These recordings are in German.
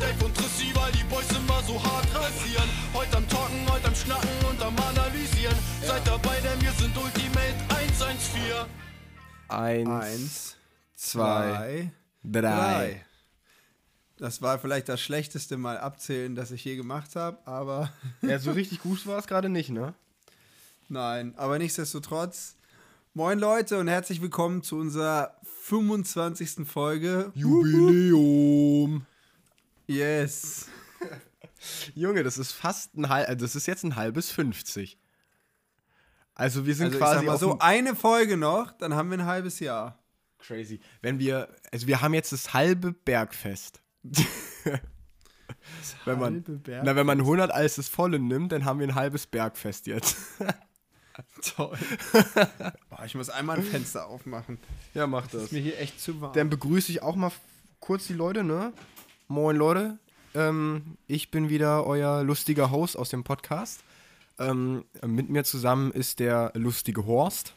Dave und Trissi, weil die Boys immer so hart rasieren. Heute am Talken, heute am Schnacken und am Analysieren. Seid dabei, denn wir sind Ultimate 114. Eins, Eins, zwei, zwei, drei. drei. Das war vielleicht das schlechteste Mal abzählen, das ich je gemacht habe, aber Ja, so richtig gut war es gerade nicht, ne? nein. Aber nichtsdestotrotz, moin Leute und herzlich willkommen zu unserer 25. Folge. Jubiläum. Yes. Junge, das ist fast ein halb, also das ist jetzt ein halbes 50. Also wir sind Also quasi mal so, eine Folge noch, dann haben wir ein halbes Jahr. crazy. Wenn wir, also wir haben jetzt das halbe Bergfest. wenn man, halbe Bergfest? na, wenn man 100 als das volle nimmt, dann haben wir ein halbes Bergfest jetzt. Toll. Boah, ich muss einmal ein Fenster aufmachen. ja, mach das. Ist mir hier echt zu warm. Dann begrüße ich auch mal kurz die Leute, ne? Moin Leute, ähm, ich bin wieder euer lustiger Host aus dem Podcast. Ähm, mit mir zusammen ist der lustige Horst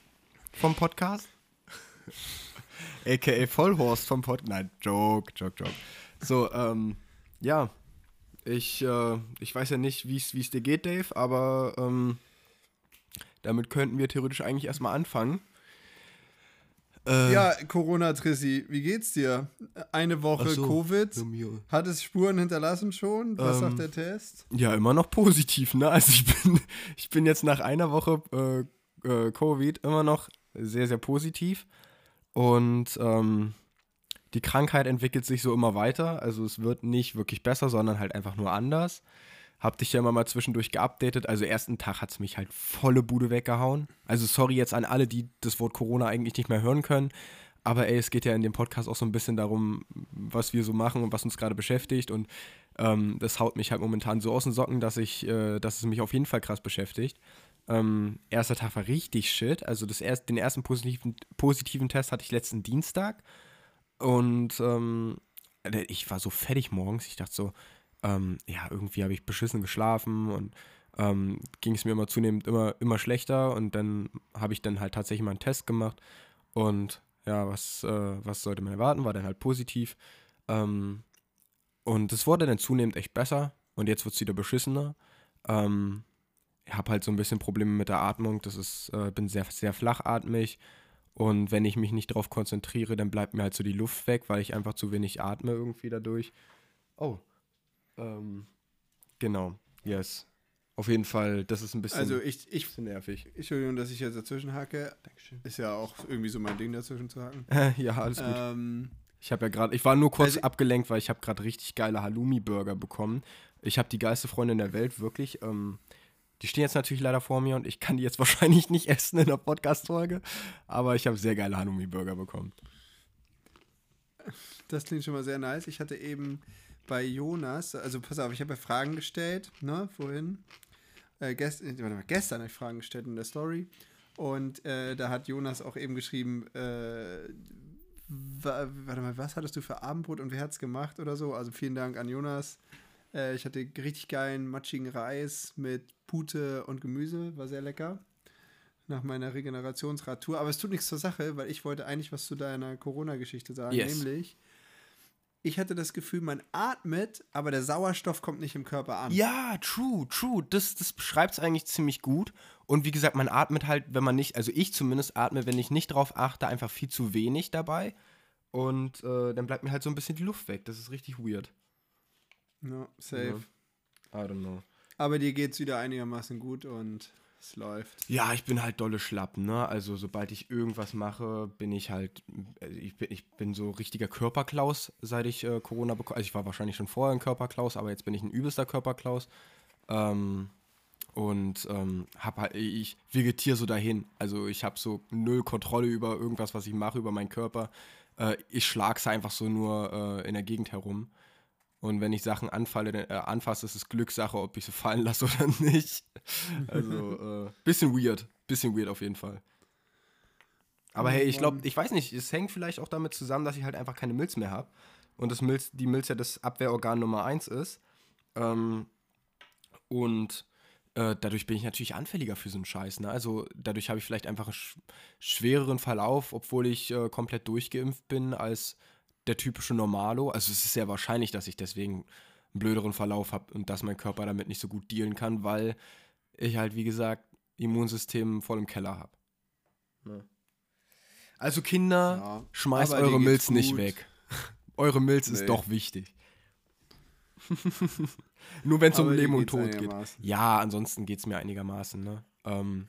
vom Podcast. AKA Vollhorst vom Podcast. Nein, Joke, Joke, Joke. So, ähm, ja. Ich, äh, ich weiß ja nicht, wie es dir geht, Dave, aber ähm, damit könnten wir theoretisch eigentlich erstmal anfangen. Äh, ja, Corona, Trissi, wie geht's dir? Eine Woche so, Covid. Hat es Spuren hinterlassen schon? Was Ähm, sagt der Test? Ja, immer noch positiv, ne? Also ich bin, ich bin jetzt nach einer Woche äh, äh, Covid immer noch sehr, sehr positiv. Und ähm, die Krankheit entwickelt sich so immer weiter. Also es wird nicht wirklich besser, sondern halt einfach nur anders. Hab dich ja immer mal zwischendurch geupdatet. Also ersten Tag hat es mich halt volle Bude weggehauen. Also sorry jetzt an alle, die das Wort Corona eigentlich nicht mehr hören können. Aber ey, es geht ja in dem Podcast auch so ein bisschen darum, was wir so machen und was uns gerade beschäftigt. Und ähm, das haut mich halt momentan so aus den Socken, dass ich, äh, dass es mich auf jeden Fall krass beschäftigt. Ähm, erster Tag war richtig shit. Also das erst, den ersten positiven, positiven Test hatte ich letzten Dienstag. Und ähm, ich war so fertig morgens. Ich dachte so, ähm, ja, irgendwie habe ich beschissen geschlafen und ähm, ging es mir immer zunehmend immer, immer schlechter. Und dann habe ich dann halt tatsächlich mal einen Test gemacht. Und ja, was, äh, was sollte man erwarten? War dann halt positiv. Ähm, und es wurde dann zunehmend echt besser. Und jetzt wird es wieder beschissener. Ähm, ich habe halt so ein bisschen Probleme mit der Atmung. Das ist, äh, bin sehr, sehr flachatmig. Und wenn ich mich nicht darauf konzentriere, dann bleibt mir halt so die Luft weg, weil ich einfach zu wenig atme irgendwie dadurch. Oh. Ähm, genau. Yes. Auf jeden Fall, das ist ein bisschen, Also ich, ich, bisschen nervig. Entschuldigung, dass ich jetzt dazwischen hacke. Dankeschön. Ist ja auch irgendwie so mein Ding, dazwischen zu hacken. ja, alles gut. Ähm, Ich habe ja gerade, ich war nur kurz Also- abgelenkt, weil ich habe gerade richtig geile Halloumi-Burger bekommen. Ich habe die geilste Freundin der Welt, wirklich. Ähm, die stehen jetzt natürlich leider vor mir und ich kann die jetzt wahrscheinlich nicht essen in der Podcast-Folge, aber ich habe sehr geile Halloumi-Burger bekommen. das klingt schon mal sehr nice. Ich hatte eben bei Jonas, also pass auf, ich habe ja Fragen gestellt, ne, vorhin. Äh, gest, mal, gestern habe ich Fragen gestellt in der Story. Und äh, da hat Jonas auch eben geschrieben, äh, wa, warte mal, was hattest du für Abendbrot und wer hat's gemacht oder so? Also vielen Dank an Jonas. Äh, ich hatte richtig geilen, matschigen Reis mit Pute und Gemüse, war sehr lecker. Nach meiner Regenerationsradtour. Aber es tut nichts zur Sache, weil ich wollte eigentlich was zu deiner Corona-Geschichte sagen. Yes. Nämlich, ich hatte das Gefühl, man atmet, aber der Sauerstoff kommt nicht im Körper an. Ja, true, true. Das, das beschreibt es eigentlich ziemlich gut. Und wie gesagt, man atmet halt, wenn man nicht, also ich zumindest atme, wenn ich nicht drauf achte, einfach viel zu wenig dabei. Und äh, dann bleibt mir halt so ein bisschen die Luft weg. Das ist richtig weird. Ja, safe. I don't know. Aber dir geht's wieder einigermaßen gut und es läuft. Ja, ich bin halt dolle Schlappen, ne? Also sobald ich irgendwas mache, bin ich halt, also ich bin, ich bin so richtiger Körperklaus, seit ich äh, Corona bekomme. Also ich war wahrscheinlich schon vorher ein Körperklaus, aber jetzt bin ich ein übelster Körperklaus. Ähm, und ähm, hab halt, ich vegetiere so dahin. Also ich habe so null Kontrolle über irgendwas, was ich mache, über meinen Körper. Äh, ich schlag's einfach so nur äh, in der Gegend herum. Und wenn ich Sachen anfalle, äh, anfasse, ist es Glückssache, ob ich sie fallen lasse oder nicht. Also, äh, bisschen weird. Bisschen weird auf jeden Fall. Aber hey, ich glaube, ich weiß nicht, es hängt vielleicht auch damit zusammen, dass ich halt einfach keine Milz mehr habe. Und das Milz, die Milz ja das Abwehrorgan Nummer eins ist. Ähm, und äh, dadurch bin ich natürlich anfälliger für so einen Scheiß. Ne? Also dadurch habe ich vielleicht einfach einen sch schwereren Verlauf, obwohl ich äh, komplett durchgeimpft bin, als der typische Normalo. Also es ist sehr wahrscheinlich, dass ich deswegen einen blöderen Verlauf habe und dass mein Körper damit nicht so gut dealen kann, weil ich halt, wie gesagt, Immunsystem voll im Keller habe. Ne? Also Kinder, Ja, schmeißt eure Milz nicht gut. weg. eure Milz Nee. ist doch wichtig. Nur wenn es um Leben und Tod geht. Ja, ansonsten geht es mir einigermaßen. Ne? Ähm,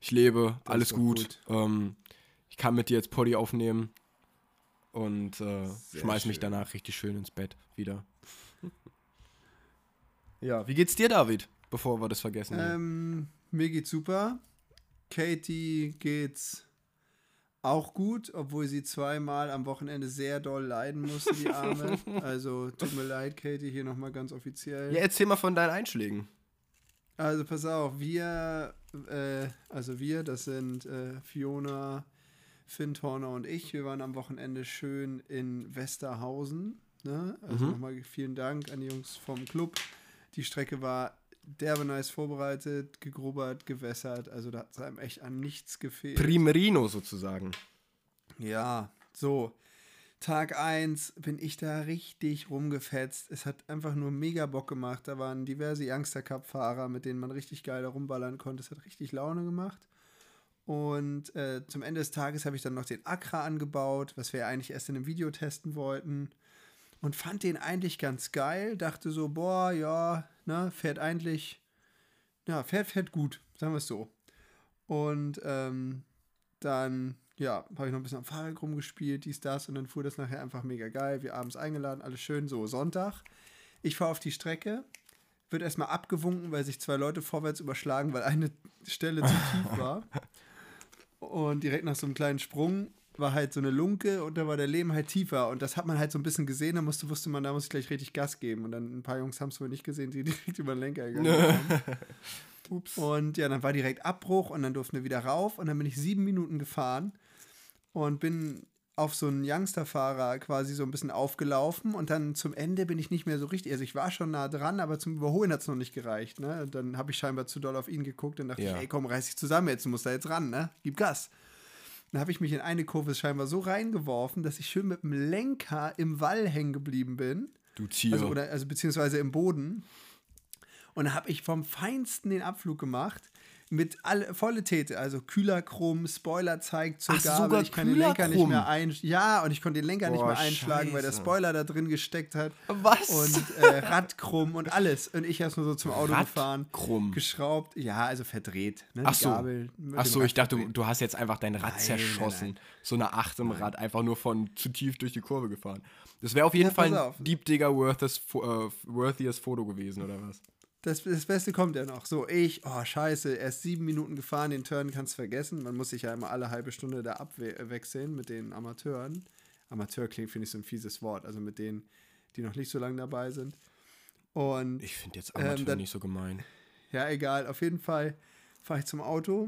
ich lebe, Das alles doch gut. Ähm, ich kann mit dir jetzt Poddy aufnehmen und äh, schmeiß mich schön. danach richtig schön ins Bett wieder. ja, wie geht's dir, David? Bevor wir das vergessen. Ähm, mir geht's super. Katie geht's auch gut, obwohl sie zweimal am Wochenende sehr doll leiden musste, die Arme. also tut mir leid, Katie, hier nochmal ganz offiziell. ja, erzähl mal von deinen Einschlägen. Also pass auf, wir, äh, also wir, das sind äh, Fiona, Finn Torner und ich. Wir waren am Wochenende schön in Westerhausen. Ne? Also Mhm. nochmal vielen Dank an die Jungs vom Club. Die Strecke war derbe nice vorbereitet, gegrubbert, gewässert. Also da hat es einem echt an nichts gefehlt. Primerino sozusagen. Ja, so. Tag 1 bin ich da richtig rumgefetzt. Es hat einfach nur mega Bock gemacht. Da waren diverse Youngster Cup-Fahrer, mit denen man richtig geil da rumballern konnte. Es hat richtig Laune gemacht. Und äh, zum Ende des Tages habe ich dann noch den Accra angebaut, was wir ja eigentlich erst in einem Video testen wollten. Und fand den eigentlich ganz geil. Dachte so, boah, ja, ne, fährt eigentlich, ja, fährt, fährt gut, sagen wir es so. Und ähm, dann, ja, habe ich noch ein bisschen am Fahrrad rumgespielt, dies, das. Und dann fuhr das nachher einfach mega geil. Wir abends eingeladen, alles schön. So, Sonntag. Ich fahre auf die Strecke. Wird erstmal abgewunken, weil sich zwei Leute vorwärts überschlagen, weil eine Stelle zu tief war. Und direkt nach so einem kleinen Sprung war halt so eine Lunke und da war der Lehm halt tiefer. Und das hat man halt so ein bisschen gesehen. Da musste, wusste man, da muss ich gleich richtig Gas geben. Und dann ein paar Jungs haben es wohl nicht gesehen, die direkt über den Lenker gegangen. Ups. Und ja, dann war direkt Abbruch und dann durften wir wieder rauf und dann bin ich sieben Minuten gefahren und bin auf so einen Youngster-Fahrer quasi so ein bisschen aufgelaufen und dann zum Ende bin ich nicht mehr so richtig, also ich war schon nah dran, aber zum Überholen hat es noch nicht gereicht, ne? Und Dann habe ich scheinbar zu doll auf ihn geguckt und dachte Ja. ich, ey komm, reiß dich zusammen jetzt, du musst da jetzt ran, ne? Gib Gas. Dann habe ich mich in eine Kurve scheinbar so reingeworfen, dass ich schön mit dem Lenker im Wall hängen geblieben bin. Du Tier. Also, oder, also beziehungsweise im Boden. Und da habe ich vom Feinsten den Abflug gemacht. Mit alle, volle Tete, also Kühlerchrom, Spoiler zeigt zur Ach, Gabel. sogar ich kann den Lenker nicht mehr ein, ja, und ich konnte den Lenker nicht Boah, mehr einschlagen, weil der scheiße. Spoiler da drin gesteckt hat. Was? Und äh, Radkrumm und alles. Und ich erst nur so zum Auto gefahren, Radkrumm. geschraubt, ja, also verdreht. Ne, Ach so. Gabel Ach so, Rad ich dachte, du, du hast jetzt einfach dein Rad Nein, zerschossen. nein, So eine Acht im Rad, einfach nur von zu tief durch die Kurve gefahren. Das wäre auf jeden Ja, Fall ein auf. Deep Digger worthiest, äh, worthiest Foto gewesen, oder was? Das, das Beste kommt ja noch. So, ich, oh scheiße, erst sieben Minuten gefahren, den Turn kannst vergessen. Man muss sich ja immer alle halbe Stunde da abwechseln mit den Amateuren. Amateur klingt, finde ich, so ein fieses Wort. Also mit denen, die noch nicht so lange dabei sind. Und Ich finde jetzt Amateur Ähm, dann- nicht so gemein. ja, egal, auf jeden Fall fahre ich zum Auto,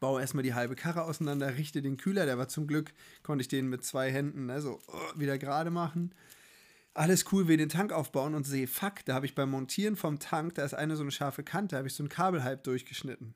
baue erstmal die halbe Karre auseinander, richte den Kühler, der war zum Glück, konnte ich den mit zwei Händen ne, so uh, wieder gerade machen. Alles cool, will den Tank aufbauen und sehe, fuck, da habe ich beim Montieren vom Tank, da ist eine so eine scharfe Kante, habe ich so ein Kabel halb durchgeschnitten.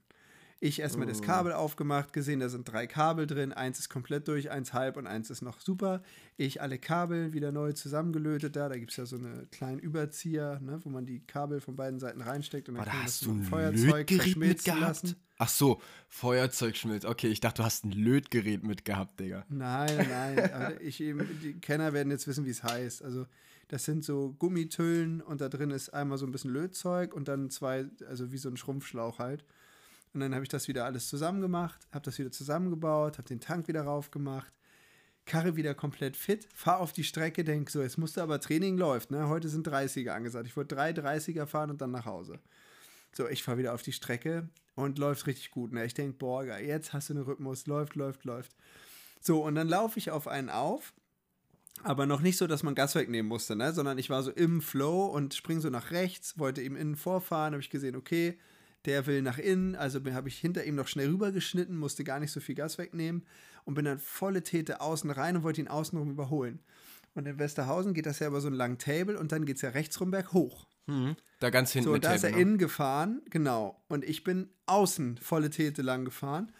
Ich erstmal das Kabel aufgemacht, gesehen, da sind drei Kabel drin, eins ist komplett durch, eins halb und eins ist noch super. Ich alle Kabel wieder neu zusammengelötet da, da gibt es ja so eine kleinen Überzieher, ne, wo man die Kabel von beiden Seiten reinsteckt und dann Aber da kann man hast das ein Feuerzeug verschmilzen mitgehabt? lassen. Ach so, Feuerzeugschmilz. Okay, ich dachte, du hast ein Lötgerät mitgehabt, Digga. Nein, nein, aber ich eben, die Kenner werden jetzt wissen, wie es heißt. Also das sind so Gummitüllen und da drin ist einmal so ein bisschen Lötzeug und dann zwei, also wie so ein Schrumpfschlauch halt. Und dann habe ich das wieder alles zusammen gemacht, habe das wieder zusammengebaut, habe den Tank wieder raufgemacht, Karre wieder komplett fit, fahr auf die Strecke, denk so, jetzt musste aber Training läuft, ne? Heute sind 30er angesagt. Ich wollte drei 30er fahren und dann nach Hause. So, ich fahre wieder auf die Strecke und läuft richtig gut. Ne? Ich denke, boah, jetzt hast du einen Rhythmus, läuft, läuft, läuft. So, und dann laufe ich auf einen auf, aber noch nicht so, dass man Gas wegnehmen musste, ne? sondern ich war so im Flow und spring so nach rechts, wollte ihm innen vorfahren, habe ich gesehen, okay, der will nach innen, also habe ich hinter ihm noch schnell rübergeschnitten, musste gar nicht so viel Gas wegnehmen und bin dann volle Täte außen rein und wollte ihn außenrum überholen. Und in Westerhausen geht das ja über so einen langen Table und dann geht es ja rechtsrum berg hoch. Da ganz hinten So, da ist er ne? innen gefahren, genau. Und ich bin außen volle Täte lang gefahren.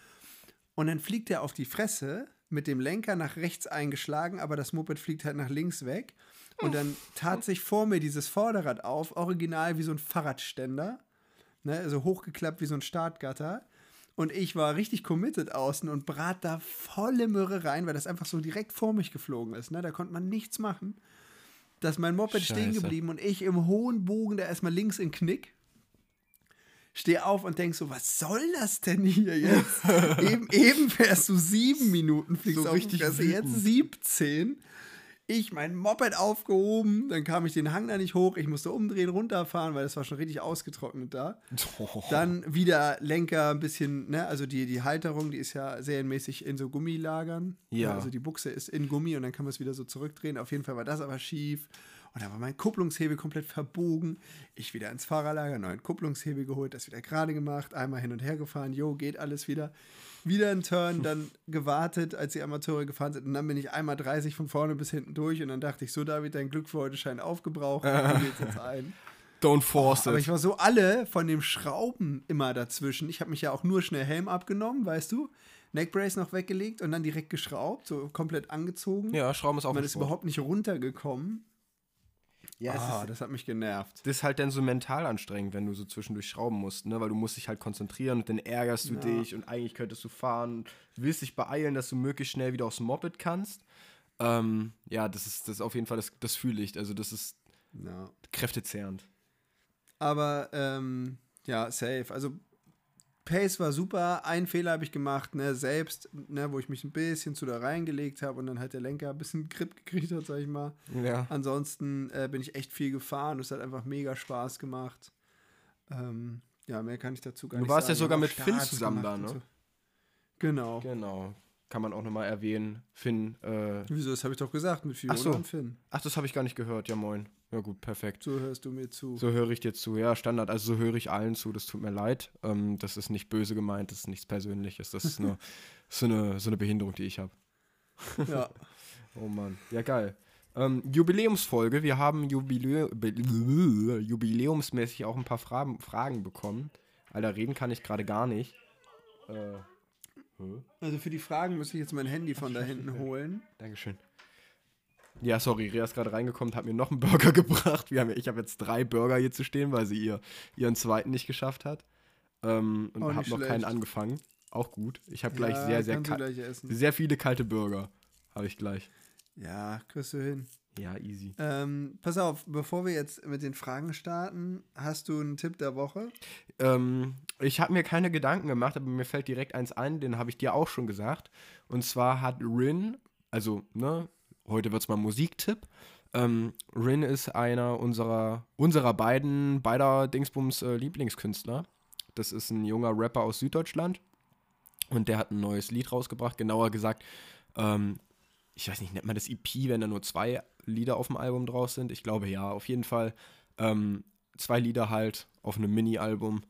Und dann fliegt er auf die Fresse, mit dem Lenker nach rechts eingeschlagen, aber das Moped fliegt halt nach links weg. Und dann tat sich vor mir dieses Vorderrad auf, original wie so ein Fahrradständer. Ne, also hochgeklappt wie so ein Startgatter. Und ich war richtig committed außen und brat da volle Möhre rein, weil das einfach so direkt vor mich geflogen ist. Ne? Da konnte man nichts machen. Da ist mein Moped stehen Scheiße. geblieben und ich im hohen Bogen da erstmal links in Knick. Stehe auf und denk so, was soll das denn hier jetzt? eben, eben fährst du sieben Minuten, fliegst So auf richtig Fresse, jetzt wütend. 17. Ich mein Moped aufgehoben, dann kam ich den Hang da nicht hoch, ich musste umdrehen, runterfahren, weil das war schon richtig ausgetrocknet da. Dann wieder Lenker ein bisschen, ne, also die, die Halterung, die ist ja serienmäßig in so Gummilagern. Ja. Also die Buchse ist in Gummi und dann kann man es wieder so zurückdrehen. Auf jeden Fall war das aber schief. Und dann war mein Kupplungshebel komplett verbogen. Ich wieder ins Fahrerlager, neuen Kupplungshebel geholt, das wieder gerade gemacht, einmal hin und her gefahren, jo, geht alles wieder. Wieder ein Turn, dann gewartet, als die Amateure gefahren sind. Und dann bin ich einmal 30 von vorne bis hinten durch. Und dann dachte ich, so David, dein Glück für heute scheint aufgebraucht. Du geht's jetzt ein. Don't force Aber it. ich war so alle von dem Schrauben immer dazwischen. Ich habe mich ja auch nur schnell Helm abgenommen, weißt du? Neckbrace noch weggelegt und dann direkt geschraubt, so komplett angezogen. ja, Schrauben ist auch Man ist überhaupt nicht runtergekommen. Ja, Ah, das hat mich genervt. Das ist halt dann so mental anstrengend, wenn du so zwischendurch schrauben musst, ne? Weil du musst dich halt konzentrieren und dann ärgerst du Ja. dich und eigentlich könntest du fahren, willst dich beeilen, dass du möglichst schnell wieder aufs Moped kannst. Ähm, ja, das ist, das ist auf jeden Fall, das, das fühle ich. Also das ist Ja. kräftezehrend. Aber ähm, ja, safe. Also Pace war super. Einen Fehler habe ich gemacht, ne, selbst, ne, wo ich mich ein bisschen zu da reingelegt habe und dann halt der Lenker ein bisschen Grip gekriegt hat, sag ich mal. Ja. Ansonsten äh, bin ich echt viel gefahren. Es hat einfach mega Spaß gemacht. Ähm, ja, mehr kann ich dazu gar Du nicht warst ja sagen. sogar mit Finn zusammen da, ne? So. Genau. Genau. Kann man auch nochmal erwähnen. Finn, äh, Wieso, das habe ich doch gesagt mit Fiona Ach so. und Finn. ach, das habe ich gar nicht gehört. Ja, moin. Ja, gut, perfekt. So hörst du mir zu. So höre ich dir zu. Ja, Standard. Also so höre ich allen zu. Das tut mir leid. Ähm, das ist nicht böse gemeint. Das ist nichts Persönliches. Das ist nur so, eine, so eine Behinderung, die ich habe. Ja. Oh Mann. Ja, geil. Ähm, Jubiläumsfolge. Wir haben Jubilä jubiläumsmäßig auch ein paar Fragen, Fragen bekommen. Alter, reden kann ich gerade gar nicht. Äh? Also für die Fragen müsste ich jetzt mein Handy von da hinten holen. Dankeschön. Ja, sorry, Rea ist gerade reingekommen, hat mir noch einen Burger gebracht. Wir haben, ich habe jetzt drei Burger hier zu stehen, weil sie ihr, ihren zweiten nicht geschafft hat. Ähm, und habe noch keinen angefangen. Auch gut. Ich habe gleich Ja, sehr, sehr, gleich essen. sehr viele kalte Burger. Habe ich gleich. Ja, kriegst du hin. Ja, easy. Ähm, pass auf, bevor wir jetzt mit den Fragen starten, hast du einen Tipp der Woche? Ähm, ich habe mir keine Gedanken gemacht, aber mir fällt direkt eins ein, den habe ich dir auch schon gesagt. Und zwar hat Rin, also, ne, heute wird es mal Musiktipp. Ähm, Rin ist einer unserer, unserer beiden, beider Dingsbums äh, Lieblingskünstler. Das ist ein junger Rapper aus Süddeutschland. Und der hat ein neues Lied rausgebracht, genauer gesagt, ähm, ich weiß nicht, nennt man das EP, wenn da nur zwei Lieder auf dem Album drauf sind? Ich glaube ja, auf jeden Fall. Ähm, zwei Lieder halt auf einem Mini-Album.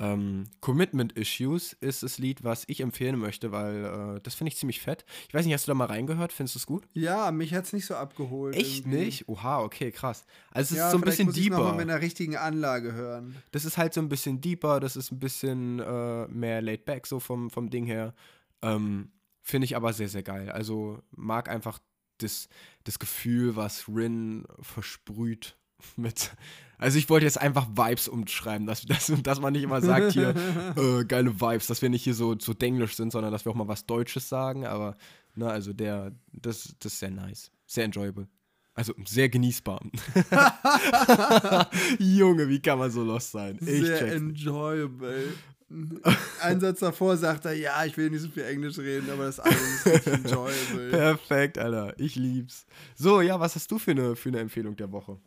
Ähm, Commitment Issues ist das Lied, was ich empfehlen möchte, weil äh, das finde ich ziemlich fett. Ich weiß nicht, hast du da mal reingehört? Findest du es gut? Ja, mich hat es nicht so abgeholt. Echt irgendwie. nicht? Oha, okay, krass. Also es Ja, ist so ein bisschen muss ich's noch mal deeper. mit einer richtigen Anlage hören. Das ist halt so ein bisschen deeper, das ist ein bisschen äh, mehr laid back so vom, vom Ding her. Ähm, Finde ich aber sehr, sehr geil. Also mag einfach das, das Gefühl, was Rin versprüht mit. Also ich wollte jetzt einfach Vibes umschreiben, dass, dass, dass man nicht immer sagt hier, äh, geile Vibes, dass wir nicht hier so, so denglisch sind, sondern dass wir auch mal was Deutsches sagen. Aber, na, also der, das, das ist sehr nice. Sehr enjoyable. Also sehr genießbar. Junge, wie kann man so lost sein? Ich Sehr check's. enjoyable. Ein Satz davor sagt er, ja, ich will nicht so viel Englisch reden, aber das Album ist enjoyable. Perfekt, Alter. Ich lieb's. So, ja, was hast du für eine, für eine Empfehlung der Woche?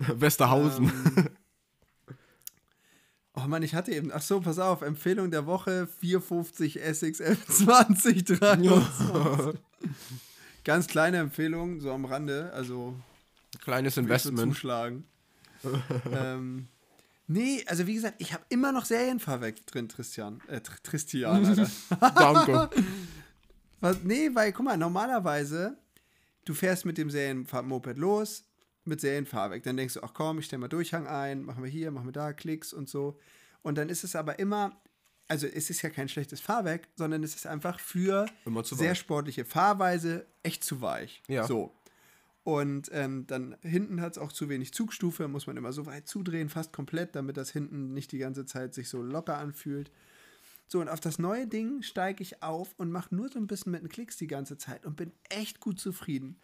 Westerhausen. Ähm, oh Mann, ich hatte eben, ach so, pass auf, Empfehlung der Woche 450 SXF 2023. Ganz kleine Empfehlung, so am Rande, also Kleines Investment. zuschlagen. ähm, nee, also wie gesagt, ich habe immer noch Serienfahrwerk drin, Christian. Äh, Christian, Alter. Danke. Was, nee, weil, guck mal, normalerweise, du fährst mit dem Serienmoped los, mit Serienfahrwerk. Dann denkst du, ach komm, ich stelle mal Durchhang ein, machen wir hier, machen wir da, Klicks und so. Und dann ist es aber immer also es ist ja kein schlechtes Fahrwerk, sondern es ist einfach für sehr weich. sportliche Fahrweise echt zu weich. Ja. So. Und ähm, dann hinten hat es auch zu wenig Zugstufe, muss man immer so weit zudrehen, fast komplett, damit das hinten nicht die ganze Zeit sich so locker anfühlt. So, und auf das neue Ding steige ich auf und mache nur so ein bisschen mit den Klicks die ganze Zeit und bin echt gut zufrieden.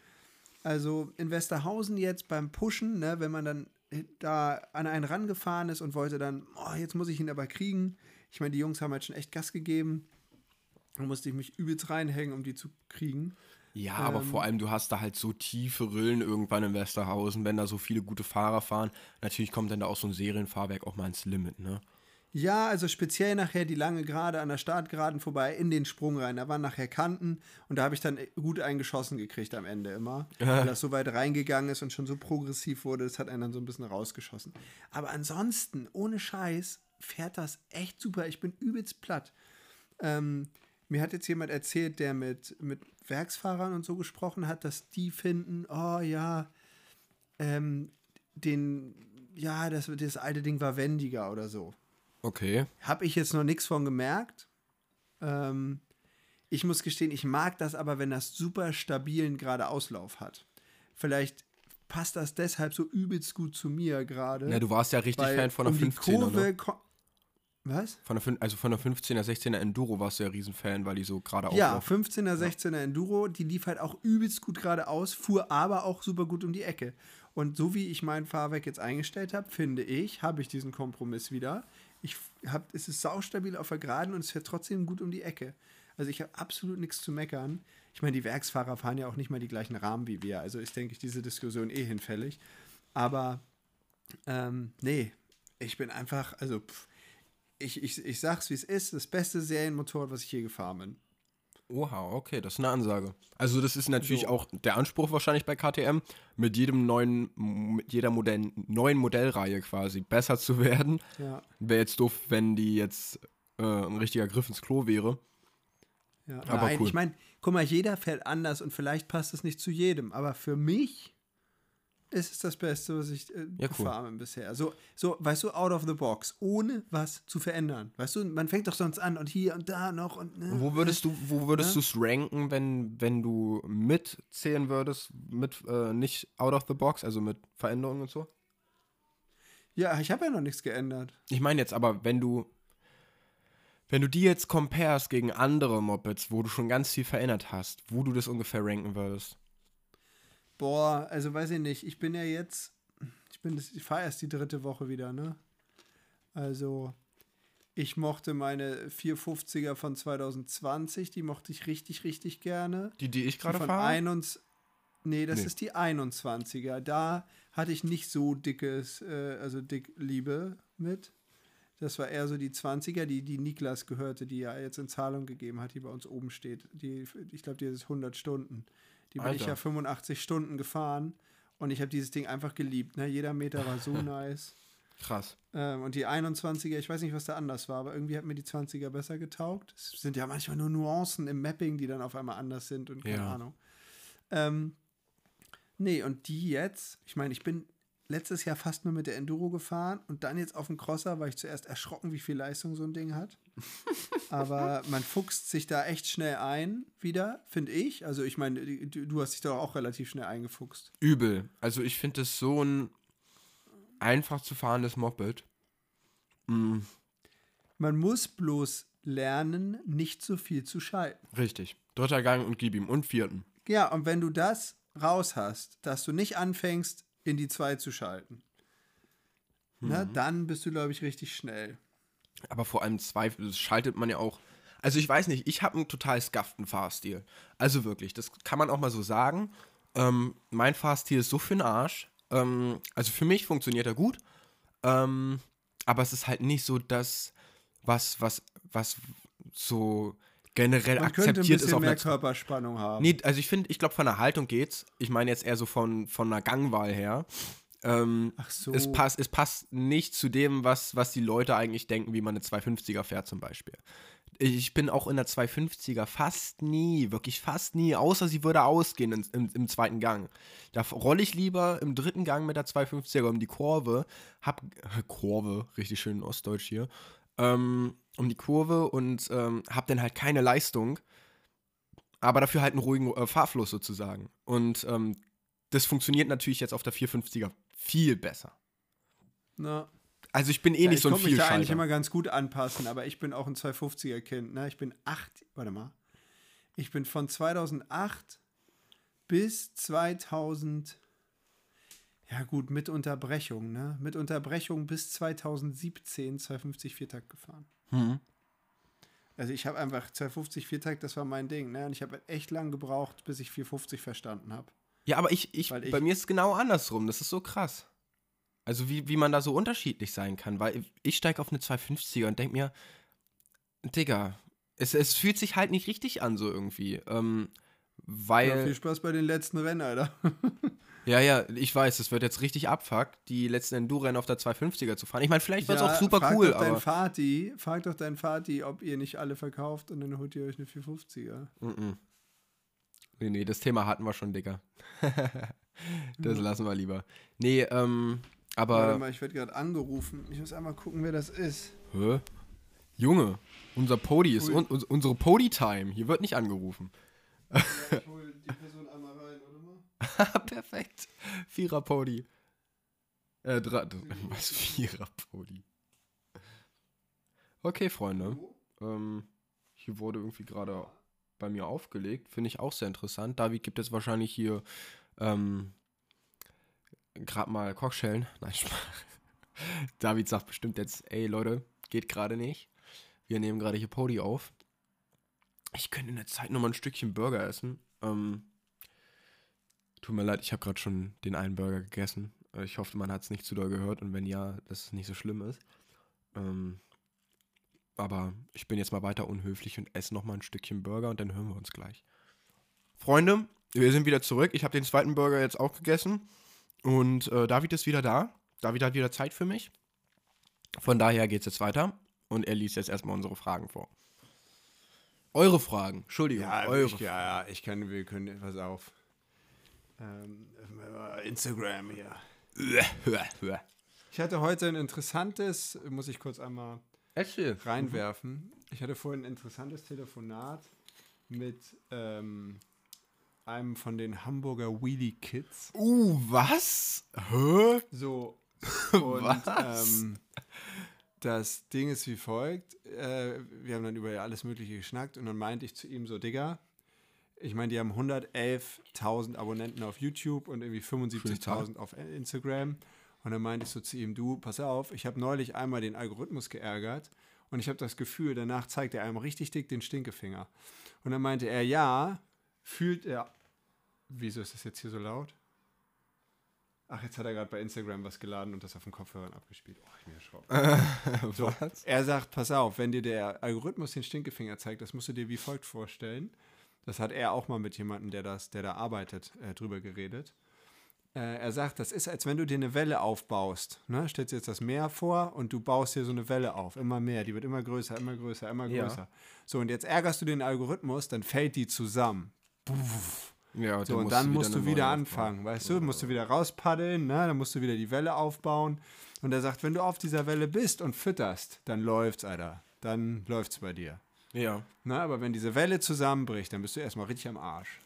Also in Westerhausen jetzt beim Pushen, ne, wenn man dann da an einen rangefahren ist und wollte dann, oh, jetzt muss ich ihn aber kriegen. Ich meine, die Jungs haben halt schon echt Gas gegeben. Da musste ich mich übelst reinhängen, um die zu kriegen. Ja, aber Ähm. vor allem, du hast da halt so tiefe Rillen irgendwann in Westerhausen, wenn da so viele gute Fahrer fahren. Natürlich kommt dann da auch so ein Serienfahrwerk auch mal ans Limit, ne? Ja, also speziell nachher die lange Gerade an der Startgeraden vorbei in den Sprung rein. Da waren nachher Kanten und da habe ich dann gut eingeschossen gekriegt am Ende immer. Weil das so weit reingegangen ist und schon so progressiv wurde, das hat einen dann so ein bisschen rausgeschossen. Aber ansonsten, ohne Scheiß, fährt das echt super. Ich bin übelst platt. Ähm, mir hat jetzt jemand erzählt, der mit, mit Werksfahrern und so gesprochen hat, dass die finden, oh ja, ähm, den, ja, das, das alte Ding war wendiger oder so. Okay. Habe ich jetzt noch nichts von gemerkt. Ähm, ich muss gestehen, ich mag das aber, wenn das super stabilen gerade Auslauf hat. Vielleicht passt das deshalb so übelst gut zu mir gerade. Ja, du warst ja richtig Fan von der um die 15er, Kurve ne? Was? Von der, also von der 15er, 16er Enduro warst du ja Riesenfan, weil die so gerade Ja, auflaufen. 15er, 16er Enduro, die lief halt auch übelst gut geradeaus, fuhr aber auch super gut um die Ecke. Und so wie ich mein Fahrwerk jetzt eingestellt habe, finde ich, habe ich diesen Kompromiss wieder. Ich hab, es ist saustabil auf der Geraden und es fährt trotzdem gut um die Ecke. Also ich habe absolut nichts zu meckern. Ich meine, die Werksfahrer fahren ja auch nicht mal die gleichen Rahmen wie wir. Also ist, denke ich, diese Diskussion eh hinfällig. Aber ähm, nee, ich bin einfach, also pff, ich, ich, ich sag's wie es ist, das beste Serienmotorrad, was ich je gefahren bin. Oha, okay, das ist eine Ansage. Also das ist natürlich So. auch der Anspruch wahrscheinlich bei KTM, mit jedem neuen, mit jeder Modell, neuen Modellreihe quasi besser zu werden. Ja. Wäre jetzt doof, wenn die jetzt äh, ein richtiger Griff ins Klo wäre. Ja, Aber Nein, cool. ich meine, guck mal, jeder fährt anders und vielleicht passt es nicht zu jedem, aber für mich ist es das Beste, was ich äh, Ja, cool. bisher. So, so, weißt du, out of the box, ohne was zu verändern. Weißt du, man fängt doch sonst an und hier und da noch und ne, Wo würdest du, wo würdest Ja. du es ranken, wenn, wenn du mitzählen würdest, mit äh, nicht out of the box, also mit Veränderungen und so? Ja, ich habe ja noch nichts geändert. Ich meine jetzt aber, wenn du, wenn du die jetzt compares gegen andere Mopeds, wo du schon ganz viel verändert hast, wo du das ungefähr ranken würdest. Boah, also weiß ich nicht. Ich bin ja jetzt, ich bin, ich fahre erst die dritte Woche wieder, ne? Also, ich mochte meine 450er von 2020, die mochte ich richtig, richtig gerne. Die, die ich gerade fahre? 21 Nee, das Nee. ist die 21er. Da hatte ich nicht so dickes, äh, also dick Liebe mit. Das war eher so die 20er, die, die Niklas gehörte, die ja jetzt in Zahlung gegeben hat, die bei uns oben steht. Die, ich glaube, die ist 100 Stunden. Die bin ich Alter. ja 85 Stunden gefahren und ich habe dieses Ding einfach geliebt. Ne? Jeder Meter war so nice. Krass. Ähm, und die 21er, ich weiß nicht, was da anders war, aber irgendwie hat mir die 20er besser getaugt. Es sind ja manchmal nur Nuancen im Mapping, die dann auf einmal anders sind und keine Ja. Ahnung. Ähm, nee, und die jetzt, ich meine, ich bin letztes Jahr fast nur mit der Enduro gefahren und dann jetzt auf dem Crosser war ich zuerst erschrocken, wie viel Leistung so ein Ding hat. Aber man fuchst sich da echt schnell ein wieder, finde ich. Also ich meine, du, du hast dich doch auch relativ schnell eingefuchst. Übel. Also ich finde es so ein einfach zu fahrendes Moped. Mm, Man muss bloß lernen, nicht so viel zu schalten. richtig. Dritter Gang und gib ihm. Und vierten. Ja, und wenn du das raus hast, dass du nicht anfängst, in die 2 zu schalten, ne, dann bist du, glaube ich, richtig schnell. Aber vor allem zwei, das schaltet man ja auch. Also ich weiß nicht, ich habe einen total scufften Fahrstil. Also wirklich, das kann man auch mal so sagen. Ähm, mein Fahrstil ist so für den Arsch. Ähm, also für mich funktioniert er gut. Ähm, aber es ist halt nicht so das, was, was, was so generell Man könnte ein akzeptiert ist bisschen auf mehr Körperspannung haben. Nee, also ich finde, ich glaube, von der Haltung geht's. Ich meine jetzt eher so von, von einer Gangwahl her. Ähm, Ach so. es, passt, es passt nicht zu dem, was, was die Leute eigentlich denken, wie man eine 250er fährt zum Beispiel. Ich bin auch in der 250er fast nie, wirklich fast nie, außer sie würde ausgehen in, im, im zweiten Gang. Da rolle ich lieber im dritten Gang mit der 250er um die Kurve, hab, Kurve, richtig schön in Ostdeutsch hier, ähm, um die Kurve und ähm, habe dann halt keine Leistung, aber dafür halt einen ruhigen äh, Fahrfluss sozusagen. Und ähm, das funktioniert natürlich jetzt auf der 450er viel besser. Na, Also ich bin eh ja, nicht ich so ein konnte mich da eigentlich Vielschalter. immer ganz gut anpassen, aber ich bin auch ein 250er Kind. Ne? Ich bin acht, warte mal. Ich bin von 2008 bis 2000, ja gut, mit Unterbrechung, ne? Mit Unterbrechung bis 2017 250 Viertakt gefahren. Mhm. Also ich habe einfach 250 Viertakt, das war mein Ding, ne? Und ich habe echt lang gebraucht, bis ich 450 verstanden habe. Ja, aber ich, ich, ich- bei mir ist es genau andersrum. Das ist so krass. Also wie, wie man da so unterschiedlich sein kann, weil ich steige auf eine 250er und denke mir, Digga, es, es fühlt sich halt nicht richtig an so irgendwie. Ähm, weil, Ja, viel Spaß bei den letzten Rennen, Alter. ja, ja, ich weiß, es wird jetzt richtig abfuck, die letzten Enduro-Rennen auf der 250er zu fahren. Ich meine, vielleicht wird es Ja, auch super frag cool, doch dein aber... Vati, frag doch dein Vati, ob ihr nicht alle verkauft und dann holt ihr euch eine 450er. Mhm. Nee, nee, das Thema hatten wir schon, Digga. das lassen wir lieber. Nee, ähm, Warte aber... mal, ich werde gerade angerufen. Ich muss einmal gucken, wer das ist. Hä? Junge, unser Podi ist un, uns- unsere Podi-Time. Hier wird nicht angerufen. Ich hole die Person einmal rein, oder mal? Perfekt. Vierer-Podi. Äh, drei, dr- was? Vierer-Podi. Okay, Freunde. Ähm, hier wurde irgendwie gerade bei mir aufgelegt. Finde ich auch sehr interessant. David gibt jetzt wahrscheinlich hier ähm, gerade mal Kochschellen. Nein, Spaß. David sagt bestimmt jetzt, ey Leute, geht gerade nicht. Wir nehmen gerade hier Podi auf. Ich könnte in der Zeit noch mal ein Stückchen Burger essen. Ähm, tut mir leid, ich habe gerade schon den einen Burger gegessen. Äh, Ich hoffe, man hat es nicht zu doll gehört und wenn ja, dass es nicht so schlimm ist. Ähm, aber ich bin jetzt mal weiter unhöflich und esse noch mal ein Stückchen Burger und dann hören wir uns gleich. Freunde, wir sind wieder zurück. Ich habe den zweiten Burger jetzt auch gegessen und äh, David ist wieder da. David hat wieder Zeit für mich. Von daher geht es jetzt weiter und er liest jetzt erstmal unsere Fragen vor. Eure Fragen, Entschuldigung, Ja, eure ich, ja, ja, ich kann, wir können, pass auf. Ähm, Instagram hier. Ich hatte heute ein interessantes, muss ich kurz einmal Erzähl. reinwerfen. Ich hatte vorhin ein interessantes Telefonat mit ähm, einem von den Hamburger Wheelie Kids. Uh, was? Hä? So. Und Was? Ähm, das Ding ist wie folgt. Äh, wir haben dann über alles Mögliche geschnackt und dann meinte ich zu ihm so, Digga, ich meine, die haben 111.000 Abonnenten auf YouTube und irgendwie 75.000 auf Instagram. Und dann meinte ich so zu ihm, du, pass auf, ich habe neulich einmal den Algorithmus geärgert und ich habe das Gefühl, danach zeigt er einem richtig dick den Stinkefinger. Und dann meinte er, ja, fühlt er. Wieso ist das jetzt hier so laut? Ach, jetzt hat er gerade bei Instagram was geladen und das auf dem Kopfhörern abgespielt. Oh, ich bin erschrocken. So, Was? er sagt, pass auf, wenn dir der Algorithmus den Stinkefinger zeigt, das musst du dir wie folgt vorstellen. Das hat er auch mal mit jemandem, der, das, der da arbeitet, äh, drüber geredet. Äh, er sagt, das ist, als wenn du dir eine Welle aufbaust. Ne? Stellst dir jetzt das Meer vor und du baust dir so eine Welle auf. Immer mehr. Die wird immer größer, immer größer, immer Ja. größer. So, und jetzt ärgerst du den Algorithmus, dann fällt die zusammen. Ja, So, und dann musst du wieder anfangen, weißt du? Musst du wieder rauspaddeln, ne? dann musst du wieder die Welle aufbauen. Und er sagt, wenn du auf dieser Welle bist und fütterst, dann läuft's, Alter. Dann läuft's bei dir. Ja. Na, aber wenn diese Welle zusammenbricht, dann bist du erstmal richtig am Arsch.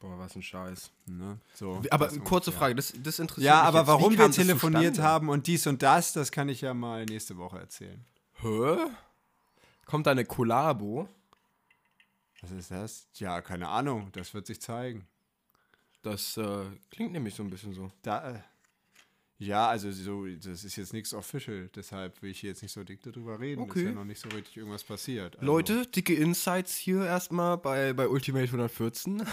Boah, was ein Scheiß. Ne? So, Aber kurze ungefähr. Frage, das, das interessiert Ja, mich aber jetzt. Warum wir telefoniert zustande? haben und dies und das, das kann ich ja mal nächste Woche erzählen. Hä? Kommt da eine Kollabo? Was ist das? Ja, keine Ahnung, das wird sich zeigen. Das äh, klingt nämlich so ein bisschen so. Da, äh, ja, also so, das ist jetzt nichts official, deshalb will ich hier jetzt nicht so dick darüber reden. Okay. Ist ja noch nicht so richtig irgendwas passiert. Also, Leute, dicke Insights hier erstmal bei, bei Ultimate 114.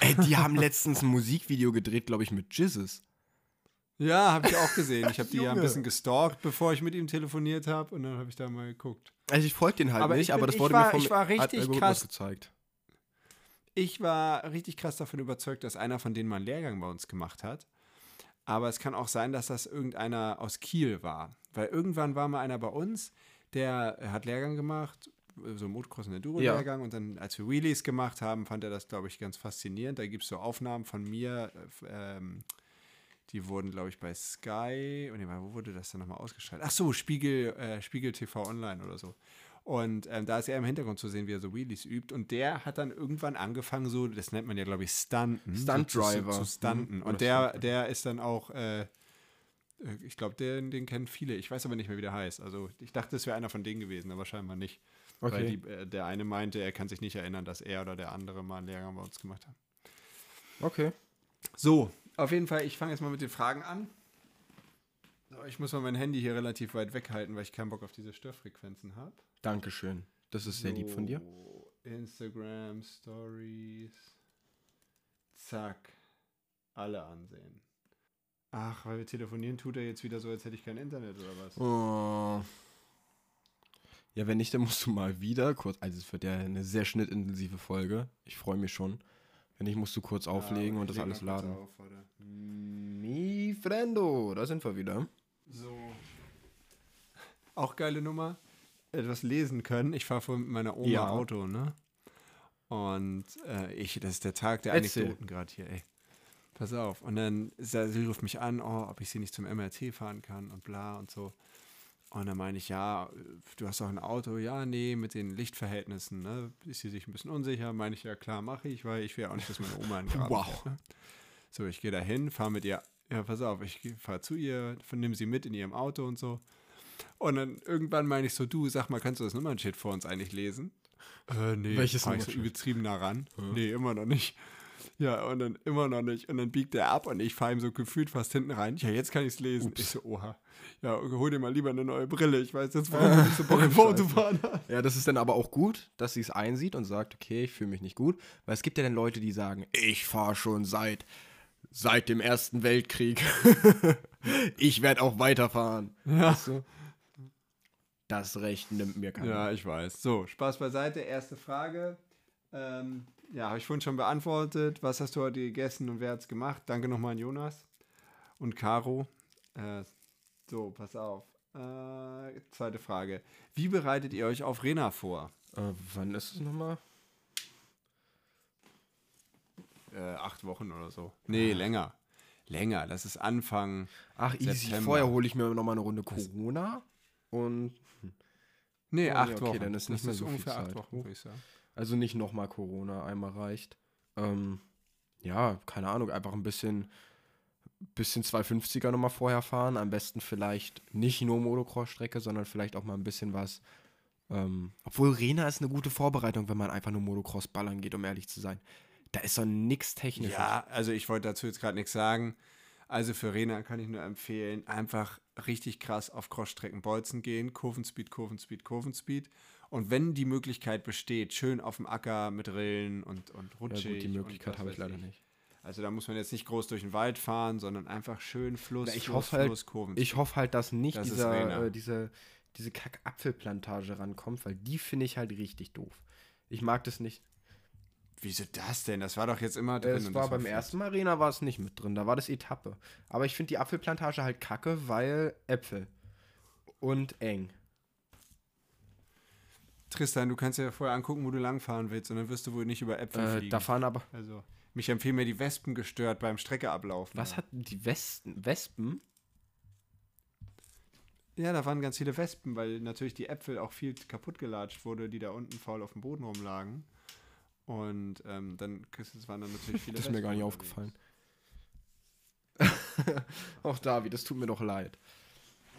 Ey, die haben letztens ein Musikvideo gedreht, glaube ich, mit Jizzes. Ja, habe ich auch gesehen. Ich habe die ja ein bisschen gestalkt, bevor ich mit ihm telefoniert habe und dann habe ich da mal geguckt. Also ich folge den halt Aber nicht, ich bin- aber das wurde war- mir vom ich war richtig Algorithmus krass- gezeigt. Ich war richtig krass davon überzeugt, dass einer von denen mal einen Lehrgang bei uns gemacht hat. Aber es kann auch sein, dass das irgendeiner aus Kiel war. Weil irgendwann war mal einer bei uns, der hat Lehrgang gemacht, so Motocross- und Enduro-Lehrgang. Und dann, als wir Wheelies gemacht haben, fand er das, glaube ich, ganz faszinierend. Da gibt es so Aufnahmen von mir, äh, ähm, Die wurden, glaube ich, bei Sky. Und wo wurde das dann nochmal ausgestrahlt? Ach so, Spiegel, äh, Spiegel TV Online oder so. Und ähm, da ist er im Hintergrund zu sehen, wie er so Wheelies übt. Und der hat dann irgendwann angefangen, so, das nennt man ja, glaube ich, Stunten. Stunt so, Driver. Zu, zu stunten. Mhm. Und der, der ist dann auch, äh, äh, ich glaube, den, den kennen viele. Ich weiß aber nicht mehr, wie der heißt. Also ich dachte, es wäre einer von denen gewesen, aber scheinbar nicht. Weil Okay. die, äh, der eine meinte, er kann sich nicht erinnern, dass er oder der andere mal einen Lehrgang bei uns gemacht hat. Okay. So, auf jeden Fall, ich fange jetzt mal mit den Fragen an. So, Ich muss mal mein Handy hier relativ weit weghalten, weil ich keinen Bock auf diese Störfrequenzen habe. Dankeschön. Das ist sehr lieb von dir. Instagram Stories. Zack. Alle ansehen. Ach, weil wir telefonieren, tut er jetzt wieder so, als hätte ich kein Internet oder was? Oh. Ja, wenn nicht, dann musst du mal wieder kurz. Also, es wird ja eine sehr schnittintensive Folge. Ich freue mich schon. Wenn nicht, musst du kurz auflegen Ja, und das alles laden. auf. Mi Frendo, da sind wir wieder. So. Auch geile Nummer. Etwas lesen können. Ich fahre vorhin mit meiner Oma Ja. Auto, ne? Und äh, ich, das ist der Tag der Erzähl. Anekdoten gerade hier, ey. Pass auf. Und dann, sie ruft mich an, oh, ob ich sie nicht zum MRT fahren kann und bla und so. Und dann meine ich, ja, du hast doch ein Auto. Ja, nee, mit den Lichtverhältnissen, ne? Ist sie sich ein bisschen unsicher? Meine ich, ja, klar, mache ich, weil ich will ja auch nicht, dass meine Oma einen Graben Wow. fährt, ne? So, ich gehe da hin, fahre mit ihr. Ja, pass auf, ich fahre zu ihr, nehme sie mit in ihrem Auto und so. Und dann irgendwann meine ich so, du, sag mal, kannst du das Nummernschild vor uns eigentlich lesen? Äh, nee. Welches fahr ich so übertrieben nah ran? Nee, immer noch nicht. Ja, und dann immer noch nicht. Und dann biegt er ab und ich fahre ihm so gefühlt fast hinten rein. Ja, jetzt kann ich es lesen. Ich so, oha. Ja, hol dir mal lieber eine neue Brille. Ich weiß jetzt, warum du nicht so Bock auf Autofahren hast. Ja, das ist dann aber auch gut, dass sie es einsieht und sagt, okay, ich fühle mich nicht gut. Weil es gibt ja dann Leute, die sagen, ich fahre schon seit, seit dem Ersten Weltkrieg. ich werde auch weiterfahren. Ja. Weißt du? Das Recht nimmt mir keiner. Ja, ich weiß. So, Spaß beiseite. Erste Frage. Ähm, ja, habe ich vorhin schon beantwortet. Was hast du heute gegessen und wer hat's gemacht? Danke nochmal an Jonas und Caro. Äh, so, pass auf. Äh, zweite Frage. Wie bereitet ihr euch auf Rena vor? Äh, wann ist es nochmal? Äh, acht Wochen oder so. Nee, länger. Länger. Das ist Anfang. Ach, easy. September. Vorher hole ich mir nochmal eine Runde Corona. Und Nee, Oh, acht okay, Wochen. dann ist nicht das mehr ist so viel ungefähr acht Zeit. Wochen, würde ich sagen. also nicht nochmal Corona, einmal reicht. Ähm, ja, keine Ahnung, einfach ein bisschen, bisschen 250er nochmal vorher fahren. Am besten vielleicht nicht nur Motocross-Strecke, sondern vielleicht auch mal ein bisschen was. Ähm, obwohl Rena ist eine gute Vorbereitung, wenn man einfach nur Motocross ballern geht, um ehrlich zu sein. Da ist doch nichts Technisches. Ja, also ich wollte dazu jetzt gerade nichts sagen. Also für Rena kann ich nur empfehlen, einfach richtig krass auf Crossstrecken bolzen gehen, Kurvenspeed, Kurvenspeed, Kurvenspeed. Und wenn die Möglichkeit besteht, schön auf dem Acker mit Rillen und, und Ja, rutschig. gut, die Möglichkeit habe ich leider nicht. Also da muss man jetzt nicht groß durch den Wald fahren, sondern einfach schön Fluss, Na, ich Fluss, hoffe halt- Fluss, Kurvenspeed. Ich hoffe halt, dass nicht Das dieser, äh, diese, diese Kack-Apfelplantage rankommt, weil die finde ich halt richtig doof. Ich mag das nicht. Wieso das denn? Das war doch jetzt immer drin. Es war das beim fett. ersten Arena war es nicht mit drin, da war das Etappe. Aber ich finde die Apfelplantage halt kacke, weil Äpfel. Und eng. Tristan, du kannst ja vorher angucken, wo du langfahren willst und dann wirst du wohl nicht über Äpfel Äh, fliegen. da fahren aber. also, mich empfehlen mir die Wespen gestört beim Streckeablaufen. Was hatten die Westen, Wespen? Ja, da waren ganz viele Wespen, weil natürlich die Äpfel auch viel kaputt gelatscht wurde, die da unten faul auf dem Boden rumlagen. Und ähm, dann es waren dann natürlich viele Das ist mir gar nicht aufgefallen. Auch David, das tut mir doch leid.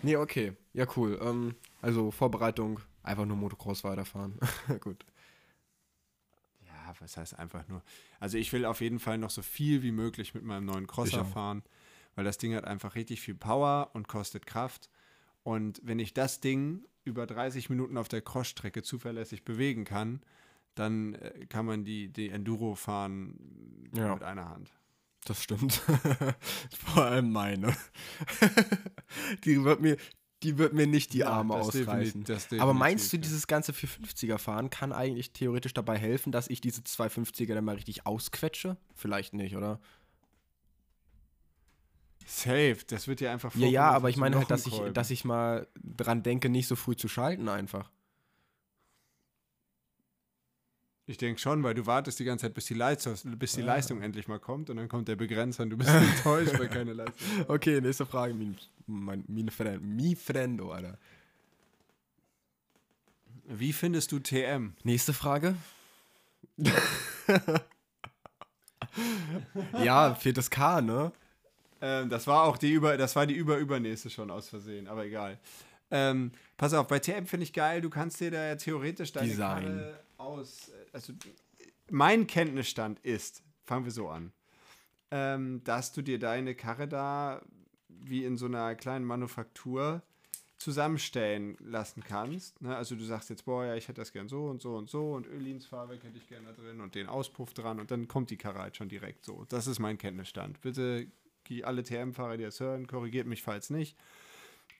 Nee, okay. Ja, cool. Ähm, also Vorbereitung, einfach nur Motocross weiterfahren. Gut. Ja, was heißt einfach nur. Also ich will auf jeden Fall noch so viel wie möglich mit meinem neuen Crosser fahren, weil das Ding hat einfach richtig viel Power und kostet Kraft. Und wenn ich das Ding über 30 Minuten auf der Crossstrecke zuverlässig bewegen kann, dann äh, kann man die, die Enduro fahren Ja. mit einer Hand. Das stimmt. Vor allem meine. die wird mir, die wird mir nicht die Ja, Arme ausreißen. Aber meinst du, dieses ganze 450er fahren kann eigentlich theoretisch dabei helfen, dass ich diese 250er dann mal richtig ausquetsche? Vielleicht nicht, oder? Safe, das wird ja einfach Ja, ja, aber ich meine halt, dass ich, dass ich mal dran denke, nicht so früh zu schalten einfach. Ich denke schon, weil du wartest die ganze Zeit, bis die, Leistung, bis die Leistung endlich mal kommt und dann kommt der Begrenzer und du bist enttäuscht, weil keine Leistung. Okay, nächste Frage. Mein, mein, mein Friend, mi Friendo, Alter. Wie findest du TM? Nächste Frage. ja, viertes K, ne? Ähm, das war auch die über, das war die über-übernächste schon aus Versehen, aber egal. Ähm, pass auf, bei TM finde ich geil, du kannst dir da ja theoretisch deine Design. Karre aus. Also, mein Kenntnisstand ist, fangen wir so an, ähm, dass du dir deine Karre da wie in so einer kleinen Manufaktur zusammenstellen lassen kannst. Ne? Also du sagst jetzt, boah, ja, ich hätte das gern so und so und so und Ölins Fahrwerk hätte ich gerne da drin und den Auspuff dran und dann kommt die Karre halt schon direkt so. Das ist mein Kenntnisstand. Bitte alle TM-Fahrer, die das hören, korrigiert mich, falls nicht.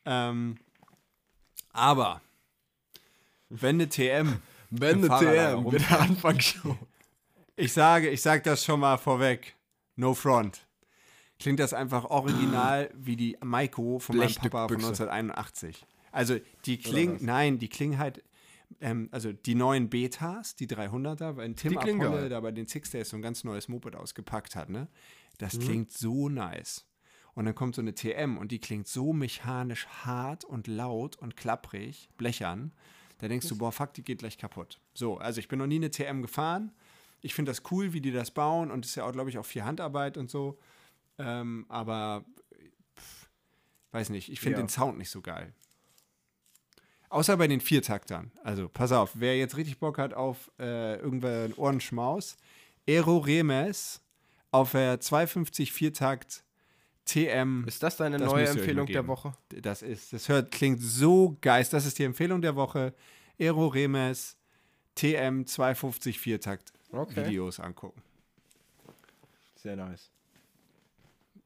Ähm, aber wenn eine TM, Fahrradlager TM, mit der Anfangsshow. ich sage, ich sage das schon mal vorweg, no front, klingt das einfach original wie die Maiko von meinem Papa von Blechstückbüchse. 1981. Also die klingen, nein, die klingen halt, ähm, also die neuen Betas, die 300er, weil Tim geil. da bei den Six Days so ein ganz neues Moped ausgepackt hat, ne? Das Mhm. klingt so nice. Und dann kommt so eine TM und die klingt so mechanisch hart und laut und klapprig, blechern. Da denkst du, boah, fuck, die geht gleich kaputt. So, also ich bin noch nie eine TM gefahren. Ich finde das cool, wie die das bauen und ist ja auch, glaube ich, auch viel Handarbeit und so. Ähm, aber pff, weiß nicht, ich finde Ja. den Sound nicht so geil. Außer bei den Viertaktern. Also, pass auf, wer jetzt richtig Bock hat auf äh, irgendeinen Ohrenschmaus, Aero Remes auf der 250 Viertakt TM. Ist das deine Das neue Empfehlung der. Woche? Das ist, das hört, klingt so geist. Das ist die Empfehlung der Woche. Aero Remes TM 250 Viertakt Okay. Videos angucken. Sehr nice.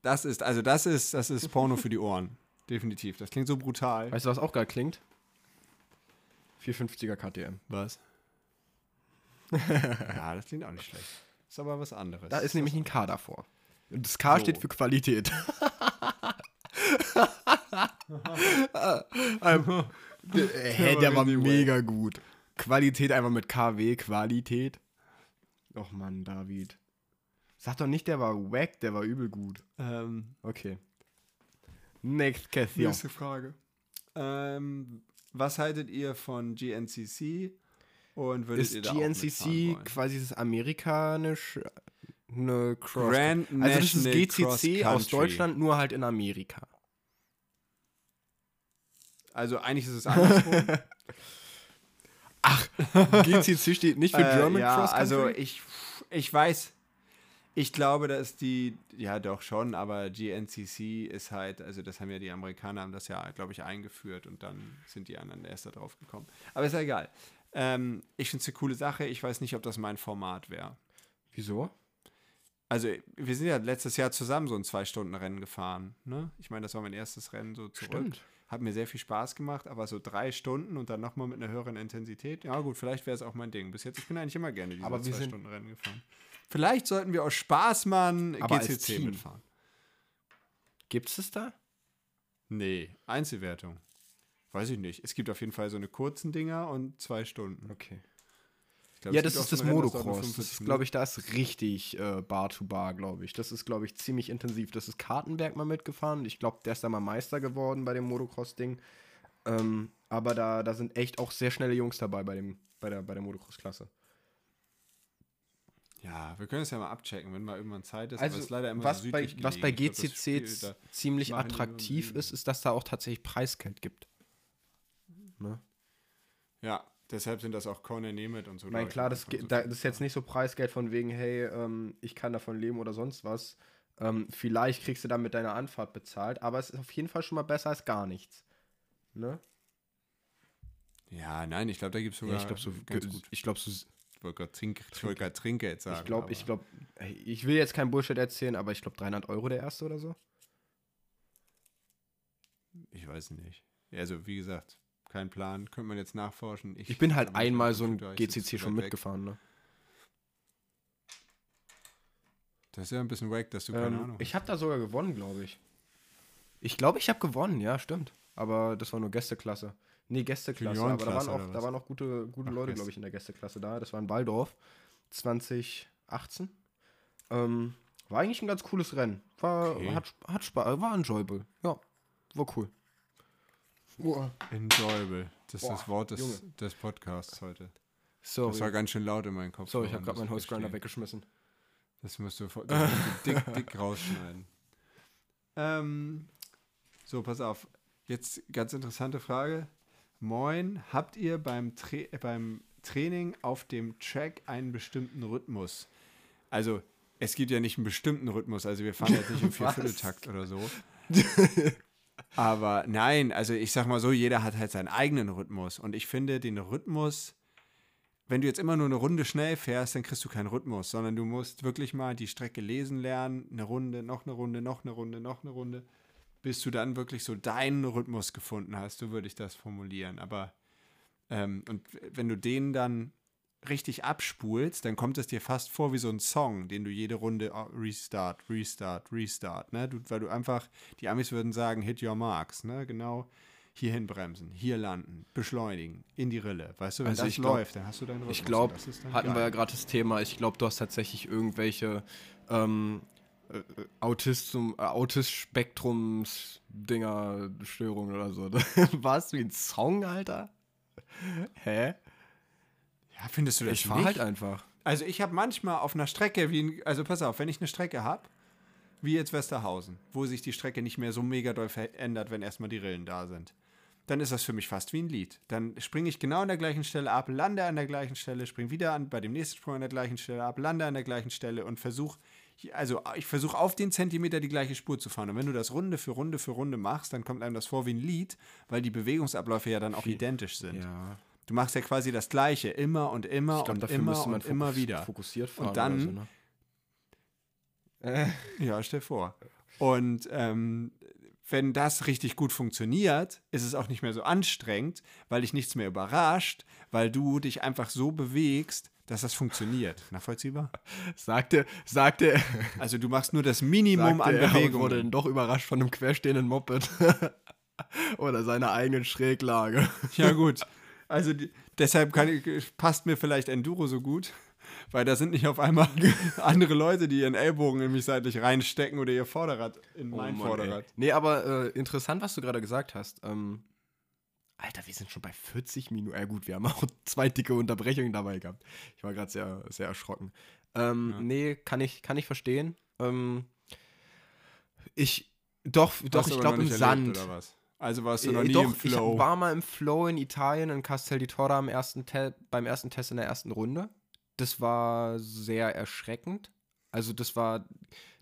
Das ist, also das ist, das ist Porno für die Ohren. Definitiv. Das klingt so brutal. Weißt du, was auch geil klingt? 450er KTM. Was? ja, das klingt auch nicht schlecht. Ist aber was anderes. Da ist nämlich ein K davor. Und das K So. steht für Qualität. ähm, d- äh, hä, der war mega gut. Qualität einfach mit KW, Qualität. Och Mann, David. Sag doch nicht, der war wack, der war übel gut. ähm, Okay. Next question. nächste Frage. Ähm, was haltet ihr von GNCC? Und würdet Ist ihr da GNCC quasi das amerikanisch eine Cross? Grand also das ist GCC aus. Deutschland, nur halt in Amerika. Also eigentlich ist es andersrum. GCC steht nicht für Äh, German ja, Cross Country. also ich, ich weiß, ich glaube, dass die, ja doch schon, aber GNCC ist halt, also das haben ja die Amerikaner, haben das ja, glaube ich, eingeführt und dann sind die anderen erst da drauf gekommen. Aber ist ja egal. Ähm, ich finde es eine coole Sache, ich weiß nicht, ob das mein Format wäre. Wieso? Also wir sind ja letztes Jahr zusammen so ein Zwei-Stunden-Rennen gefahren. Ne? Ich meine, das war mein erstes Rennen so zurück. Stimmt. Hat mir sehr viel Spaß gemacht, aber so drei Stunden und dann nochmal mit einer höheren Intensität. Ja gut, vielleicht wäre es auch mein Ding. Bis jetzt, ich bin eigentlich immer gerne diese Zwei-Stunden-Rennen gefahren. Vielleicht sollten wir aus Spaß mal ein Aber als GCC mitfahren. Gibt's es da? Nee, Einzelwertung. Weiß ich nicht. Es gibt auf jeden Fall so eine kurzen Dinger und zwei Stunden. Okay. Glaub, Ja, das ist das Motocross. Das 45 ist, glaube ich, da ist richtig äh, Bar to Bar, glaube ich. Das ist, glaube ich, ziemlich intensiv. Das ist Kartenberg mal mitgefahren. Ich glaube, der ist da mal Meister geworden bei dem Motocross-Ding. Ähm, aber da, da sind echt auch sehr schnelle Jungs dabei bei, dem, bei der, bei der Motocross-Klasse. Ja, wir können es ja mal abchecken, wenn mal irgendwann Zeit ist. Also, aber es ist leider immer was, so bei, was bei glaub, GCC ziemlich attraktiv ist, ist, dass da auch tatsächlich Preisgeld gibt. Ne? Ja, deshalb sind das auch Corner Nemeth und so. Leute, klar, das, so das ist jetzt nicht so Preisgeld von wegen, hey, ähm, ich kann davon leben oder sonst was. Ähm, vielleicht kriegst du damit deine Anfahrt bezahlt, aber es ist auf jeden Fall schon mal besser als gar nichts. Ne? Ja, nein, ich glaube, da gibt es sogar ich glaube so, ganz gut. ich glaube so, Ich wollte gerade Trink, Trinkgeld sagen. ich glaube, ich glaube, ich will jetzt kein Bullshit erzählen, aber ich glaube 300 Euro der erste oder so. Ich weiß nicht. Also, wie gesagt, kein Plan. Könnte man jetzt nachforschen. Ich bin halt einmal so ein ich GCC schon mitgefahren, ne? Das ist ja ein bisschen wack, dass du keine Ähm, Ahnung ich habe da sogar gewonnen, glaube ich. Ich glaube, ich habe gewonnen, ja, stimmt. Aber das war nur Gästeklasse. Nee, Gästeklasse, aber da waren auch, da waren auch gute, gute Ach, Leute, glaube ich, in der Gästeklasse da. Das war in Waldorf 2018. Ähm, war eigentlich ein ganz cooles Rennen. War, okay. hat, hat Spaß, war enjoyable. Ja, war cool. Boah. Enjoyable. Das ist Boah, das Wort des, des Podcasts heute. Sorry. Das war ganz schön laut in meinem Kopf. So, ich habe gerade meinen Holzgrinder weggeschmissen. Das musst du, das musst du dick, dick rausschneiden. Ähm, so, pass auf. Jetzt ganz interessante Frage. Moin, habt ihr beim, Tra beim Training auf dem Track einen bestimmten Rhythmus? Also, es gibt ja nicht einen bestimmten Rhythmus, also wir fahren jetzt nicht im Viervierteltakt oder so. Aber nein, also ich sag mal so, jeder hat halt seinen eigenen Rhythmus. Und ich finde den Rhythmus wenn du jetzt immer nur eine Runde schnell fährst, dann kriegst du keinen Rhythmus, sondern du musst wirklich mal die Strecke lesen lernen, eine Runde, noch eine Runde, noch eine Runde, noch eine Runde, bis du dann wirklich so deinen Rhythmus gefunden hast, so würde ich das formulieren. Aber ähm, und wenn du den dann richtig abspulst, dann kommt es dir fast vor wie so ein Song, den du jede Runde oh, restart, restart, restart, ne? Du, weil du einfach, die Amis würden sagen, hit your marks, ne? Genau hierhin bremsen, hier landen, beschleunigen, in die Rille. Weißt du, wenn also das läuft, dann hast du deinen Rhythmus. Ich glaube, hatten geil. wir ja gerade das Thema, ich glaube, du hast tatsächlich irgendwelche ähm, äh, Autistum, äh, Autist-Spektrums-Dinger, Störungen oder so. Warst du wie ein Song, Alter? Hä? Ja, findest du das Ich fahr halt einfach. Also ich habe manchmal auf einer Strecke, wie ein, also pass auf, wenn ich eine Strecke habe, wie jetzt Westerhausen, wo sich die Strecke nicht mehr so mega doll verändert, wenn erstmal die Rillen da sind dann ist das für mich fast wie ein Lied. Dann springe ich genau an der gleichen Stelle ab, lande an der gleichen Stelle, springe wieder an, bei dem nächsten Sprung an der gleichen Stelle ab, lande an der gleichen Stelle und versuche, also ich versuche auf den Zentimeter die gleiche Spur zu fahren. Und wenn du das Runde für Runde für Runde machst, dann kommt einem das vor wie ein Lied, weil die Bewegungsabläufe ja dann auch identisch sind. Ja. Du machst ja quasi das Gleiche immer und immer glaub, und immer und immer wieder. Fokussiert fahren und dann. So, ne? äh. Ja, stell vor. Und ähm, wenn das richtig gut funktioniert, ist es auch nicht mehr so anstrengend, weil dich nichts mehr überrascht, weil du dich einfach so bewegst, dass das funktioniert. Nachvollziehbar? Sagte, sagte. Also du machst nur das Minimum an Bewegung. wurde dann doch überrascht von einem querstehenden Moped. Oder seiner eigenen Schräglage. Ja, gut. Also die, deshalb ich, passt mir vielleicht Enduro so gut weil da sind nicht auf einmal andere Leute, die ihren Ellbogen in mich seitlich reinstecken oder ihr Vorderrad in oh mein Mann, Vorderrad. Ey. Nee, aber äh, interessant, was du gerade gesagt hast. Ähm, Alter, wir sind schon bei 40 Minuten. Ja gut, wir haben auch zwei dicke Unterbrechungen dabei gehabt. Ich war gerade sehr, sehr erschrocken. Ähm, ja. Nee, kann ich, kann ich verstehen. Ähm, ich, doch, doch, ich glaube im Sand. Also warst du äh, noch nie Doch, im Flow? Ich war mal im Flow in Italien, in Castel di Torra am ersten beim ersten Test in der ersten Runde das war sehr erschreckend. Also das war,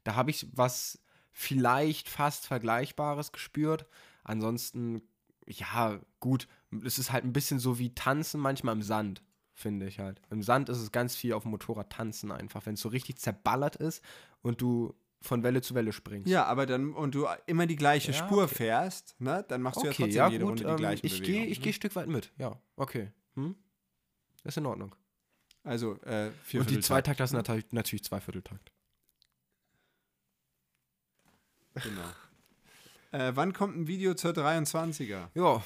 da habe ich was vielleicht fast Vergleichbares gespürt. Ansonsten, ja, gut, es ist halt ein bisschen so wie Tanzen manchmal im Sand, finde ich halt. Im Sand ist es ganz viel auf dem Motorrad tanzen einfach, wenn es so richtig zerballert ist und du von Welle zu Welle springst. Ja, aber dann, und du immer die gleiche ja, Spur okay. fährst, ne, dann machst du ja trotzdem ja, jede gut, Runde die ähm, gleiche ich Bewegung. Geh, ich ne? gehe ein Stück weit mit, ja, okay. Hm? Ist in Ordnung. Also äh, vier Und die Zweitakter sind natürlich, natürlich Zweivierteltakt. Genau. äh, wann kommt ein Video zur 23er? Ja.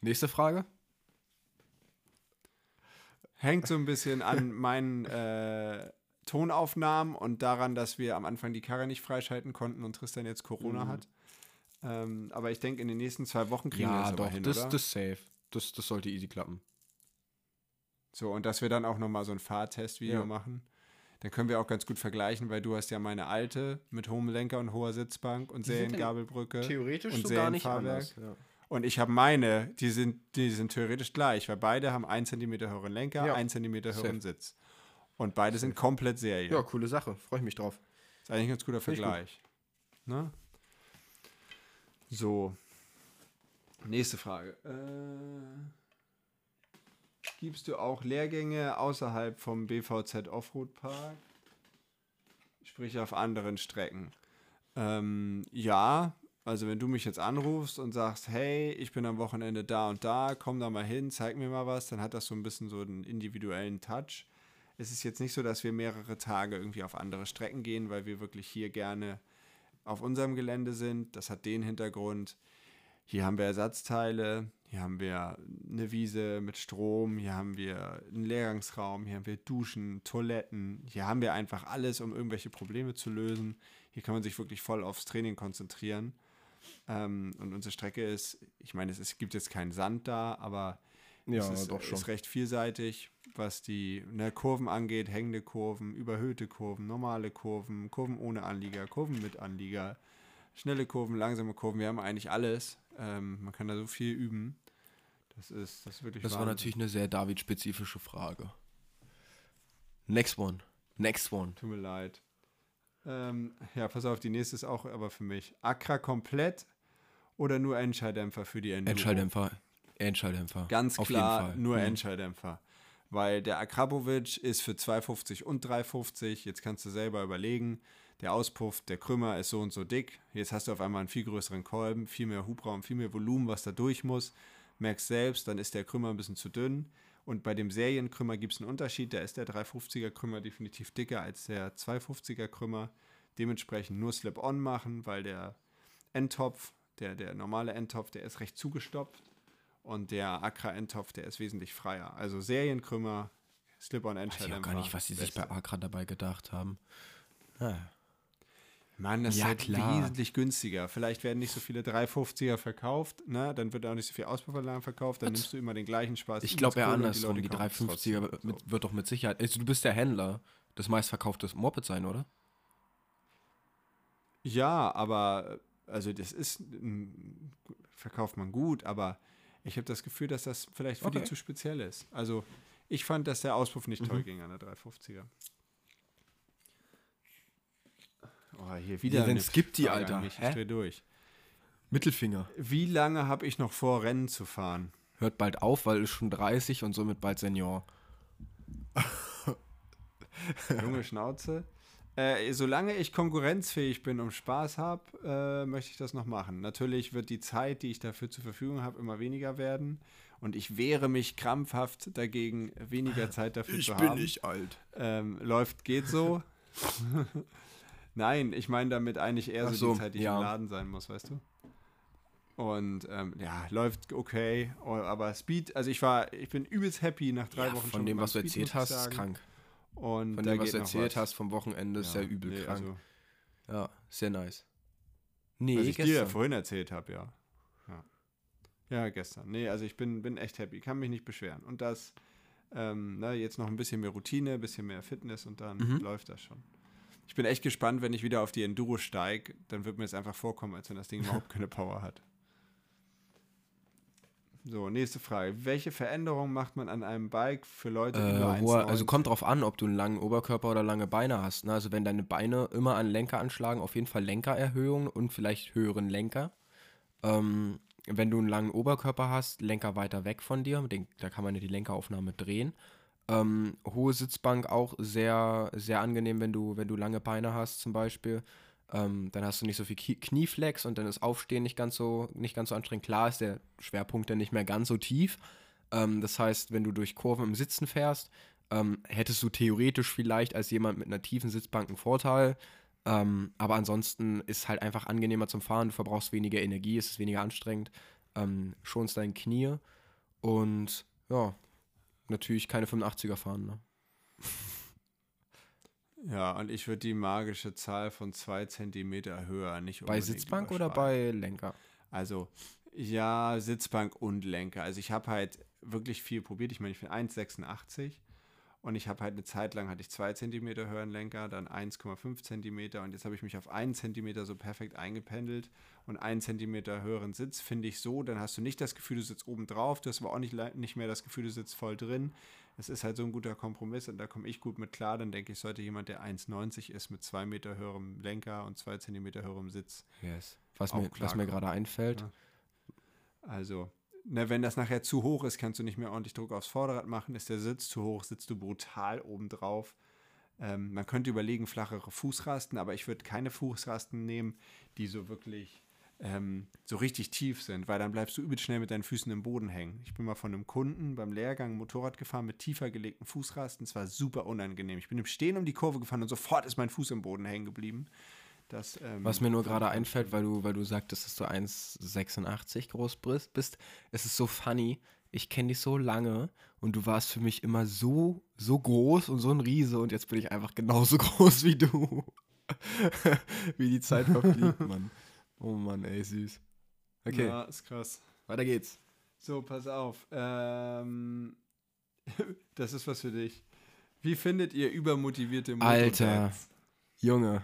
Nächste Frage. Hängt so ein bisschen an meinen äh, Tonaufnahmen und daran, dass wir am Anfang die Karre nicht freischalten konnten und Tristan jetzt Corona mhm. hat. Ähm, aber ich denke, in den nächsten zwei Wochen kriegen ja, wir das doch, aber hin, das, oder? das safe. Das, das sollte easy klappen. So, und dass wir dann auch nochmal so ein Fahrtestvideo ja. machen. Dann können wir auch ganz gut vergleichen, weil du hast ja meine alte mit hohem Lenker und hoher Sitzbank und Seriengabelbrücke. Theoretisch und so gar nicht anders. Ja. Und ich habe meine, die sind, die sind theoretisch gleich, weil beide haben 1 cm höheren Lenker, ja. 1 cm höheren Sitz. Und beide sind komplett Serie. Ja, coole Sache. Freue ich mich drauf. Ist eigentlich ein ganz guter Vergleich. Ne? So. Nächste Frage. Äh gibst du auch Lehrgänge außerhalb vom BVZ Offroad Park? Sprich auf anderen Strecken. Ähm, ja, also wenn du mich jetzt anrufst und sagst, hey, ich bin am Wochenende da und da, komm da mal hin, zeig mir mal was, dann hat das so ein bisschen so einen individuellen Touch. Es ist jetzt nicht so, dass wir mehrere Tage irgendwie auf andere Strecken gehen, weil wir wirklich hier gerne auf unserem Gelände sind. Das hat den Hintergrund, hier haben wir Ersatzteile, Hier haben wir eine Wiese mit Strom, hier haben wir einen Lehrgangsraum, hier haben wir Duschen, Toiletten, hier haben wir einfach alles, um irgendwelche Probleme zu lösen. Hier kann man sich wirklich voll aufs Training konzentrieren. Ähm, und unsere Strecke ist, ich meine, es, es gibt jetzt keinen Sand da, aber Ja, es ist, doch schon. ist recht vielseitig, was die ne, Kurven angeht, hängende Kurven, überhöhte Kurven, normale Kurven, Kurven ohne Anlieger, Kurven mit Anlieger, schnelle Kurven, langsame Kurven. Wir haben eigentlich alles. Ähm, man kann da so viel üben. Das ist, das ist wirklich Das war Wahnsinn. natürlich eine sehr David-spezifische Frage. Next one. Next one. Tut mir leid. Ähm, ja, pass auf, die nächste ist auch aber für mich. Accra komplett oder nur Endschalldämpfer für die Enduro? Endschalldämpfer. Endschalldämpfer. Ganz klar nur Mhm. Endschalldämpfer. Weil der Akrapovic ist für 250 und 350. Jetzt kannst du selber überlegen. Der Auspuff, der Krümmer ist so und so dick. Jetzt hast du auf einmal einen viel größeren Kolben, viel mehr Hubraum, viel mehr Volumen, was da durch muss. Merkst selbst, dann ist der Krümmer ein bisschen zu dünn. Und bei dem Serienkrümmer gibt es einen Unterschied. Da ist der 350er Krümmer definitiv dicker als der 250er Krümmer. Dementsprechend nur Slip-On machen, weil der Endtopf, der, der normale Endtopf, der ist recht zugestopft. Und der Accra-Endtopf, der ist wesentlich freier. Also Serienkrümmer, Slip-On Weiß ich auch Endschalldämpfer. gar nicht, was sie sich bei. Akra dabei gedacht haben. Ah. Mann, das Ja, ist halt klar. wesentlich günstiger. Vielleicht werden nicht so viele 350er verkauft, ne? dann wird auch nicht so viel Auspuffanlagen verkauft, dann Was? nimmst du immer den gleichen Spaß. Ich glaube und andersrum. Die, es 350er trotzdem. mit, wird doch mit Sicherheit. Also, du bist der Händler. Das meistverkaufte Moped sein, oder? Ja, aber also das ist mm, verkauft man gut, aber ich habe das Gefühl, dass das vielleicht für die Okay. zu speziell ist. Also ich fand, dass der Auspuff nicht toll Mhm. ging an der 350er. Oh, hier wieder. Ja, dann eine skip die, Frage Alter. Ich dreh durch. Mittelfinger. Wie lange habe ich noch vor, Rennen zu fahren? Hört bald auf, weil ist schon 30 und somit bald Senior. Junge Schnauze. Äh, solange ich konkurrenzfähig bin und Spaß habe, äh, möchte ich das noch machen. Natürlich wird die Zeit, die ich dafür zur Verfügung habe, immer weniger werden. Und ich wehre mich krampfhaft dagegen, weniger Zeit dafür zu haben. alt. Ähm, läuft, geht so. Nein, ich meine damit eigentlich eher so, so, die Zeit, die ich ja. im Laden sein muss, weißt du? Und ähm, ja, läuft okay, oh, aber Speed, also ich war, ich bin übelst happy nach drei Ja, Wochen von schon dem, was du Speed, erzählt muss ich hast, ist krank. Und Von dem, was du erzählt was. hast vom Wochenende, ist ja übel nee, krank. Also, ja, sehr nice. Nee, was ich dir gestern. vorhin erzählt habe, ja. ja. Ja, gestern. Nee, also ich bin, bin echt happy, kann mich nicht beschweren. Und das, ähm, na, jetzt noch ein bisschen mehr Routine, ein bisschen mehr Fitness und dann Mhm. läuft das schon. Ich bin echt gespannt, wenn ich wieder auf die Enduro steige, dann wird mir es einfach vorkommen, als wenn das Ding überhaupt keine Power hat. So, nächste Frage. Welche Veränderung macht man an einem Bike für Leute Äh, über hoher, 1,90? also kommt drauf an, ob du einen langen Oberkörper oder lange Beine hast. Ne? Also wenn deine Beine immer an Lenker anschlagen, auf jeden Fall Lenkererhöhung und vielleicht höheren Lenker. Ähm, wenn du einen langen Oberkörper hast, Lenker weiter weg von dir, den, da kann man ja die Lenkeraufnahme drehen. Ähm, hohe Sitzbank auch sehr, sehr angenehm, wenn du, wenn du lange Beine hast zum Beispiel. Ähm, dann hast du nicht so viel Knieflex und dann ist Aufstehen nicht ganz so, nicht ganz so anstrengend. Klar ist der Schwerpunkt dann nicht mehr ganz so tief. Ähm, das heißt, wenn du durch Kurven im Sitzen fährst, ähm, hättest du theoretisch vielleicht als jemand mit einer tiefen Sitzbank einen Vorteil. Ähm, aber ansonsten ist halt einfach angenehmer zum Fahren. Du verbrauchst weniger Energie, es ist weniger anstrengend, ähm, schonst deine Knie und ja, natürlich keine 85er fahren. Ne? Ja, und ich würde die magische Zahl von zwei Zentimeter höher nicht Bei Sitzbank oder bei Lenker? Also, ja, Sitzbank und Lenker. Also ich habe halt wirklich viel probiert. Ich meine, ich bin 1,86 und ich habe halt eine Zeit lang hatte ich 2 cm höheren Lenker, dann 1,5 cm und jetzt habe ich mich auf 1 cm so perfekt eingependelt und 1 cm höheren Sitz finde ich so, dann hast du nicht das Gefühl, du sitzt oben drauf, du hast aber auch nicht, nicht mehr das Gefühl, du sitzt voll drin. Es ist halt so ein guter Kompromiss und da komme ich gut mit klar. Dann denke ich, sollte jemand, der 1,90 ist, mit 2 Meter höherem Lenker und 2 cm höherem Sitz Yes. Was mir, was mir gerade einfällt, Ja. Also, ne, wenn das nachher zu hoch ist, kannst du nicht mehr ordentlich Druck aufs Vorderrad machen. Ist der Sitz zu hoch, sitzt du brutal oben drauf. Ähm, man könnte überlegen, flachere Fußrasten, aber ich würde keine Fußrasten nehmen, die so wirklich ähm, so richtig tief sind, weil dann bleibst du übel schnell mit deinen Füßen im Boden hängen. Ich bin mal von einem Kunden beim Lehrgang Motorrad gefahren mit tiefer gelegten Fußrasten. Es war super unangenehm. Ich bin im Stehen um die Kurve gefahren und sofort ist mein Fuß im Boden hängen geblieben. Das, ähm, Was mir nur gerade einfällt, weil du, weil du sagtest, dass du 1,86 groß bist, bist, es ist so funny. Ich kenne dich so lange und du warst für mich immer so, so groß und so ein Riese und jetzt bin ich einfach genauso groß wie du. wie die Zeit verfliegt, Mann. Oh Mann, ey, süß. Okay, Ja, ist krass. weiter geht's. So, pass auf. Ähm, das ist was für dich. Wie findet ihr übermotivierte Alter. Motodads? Junge.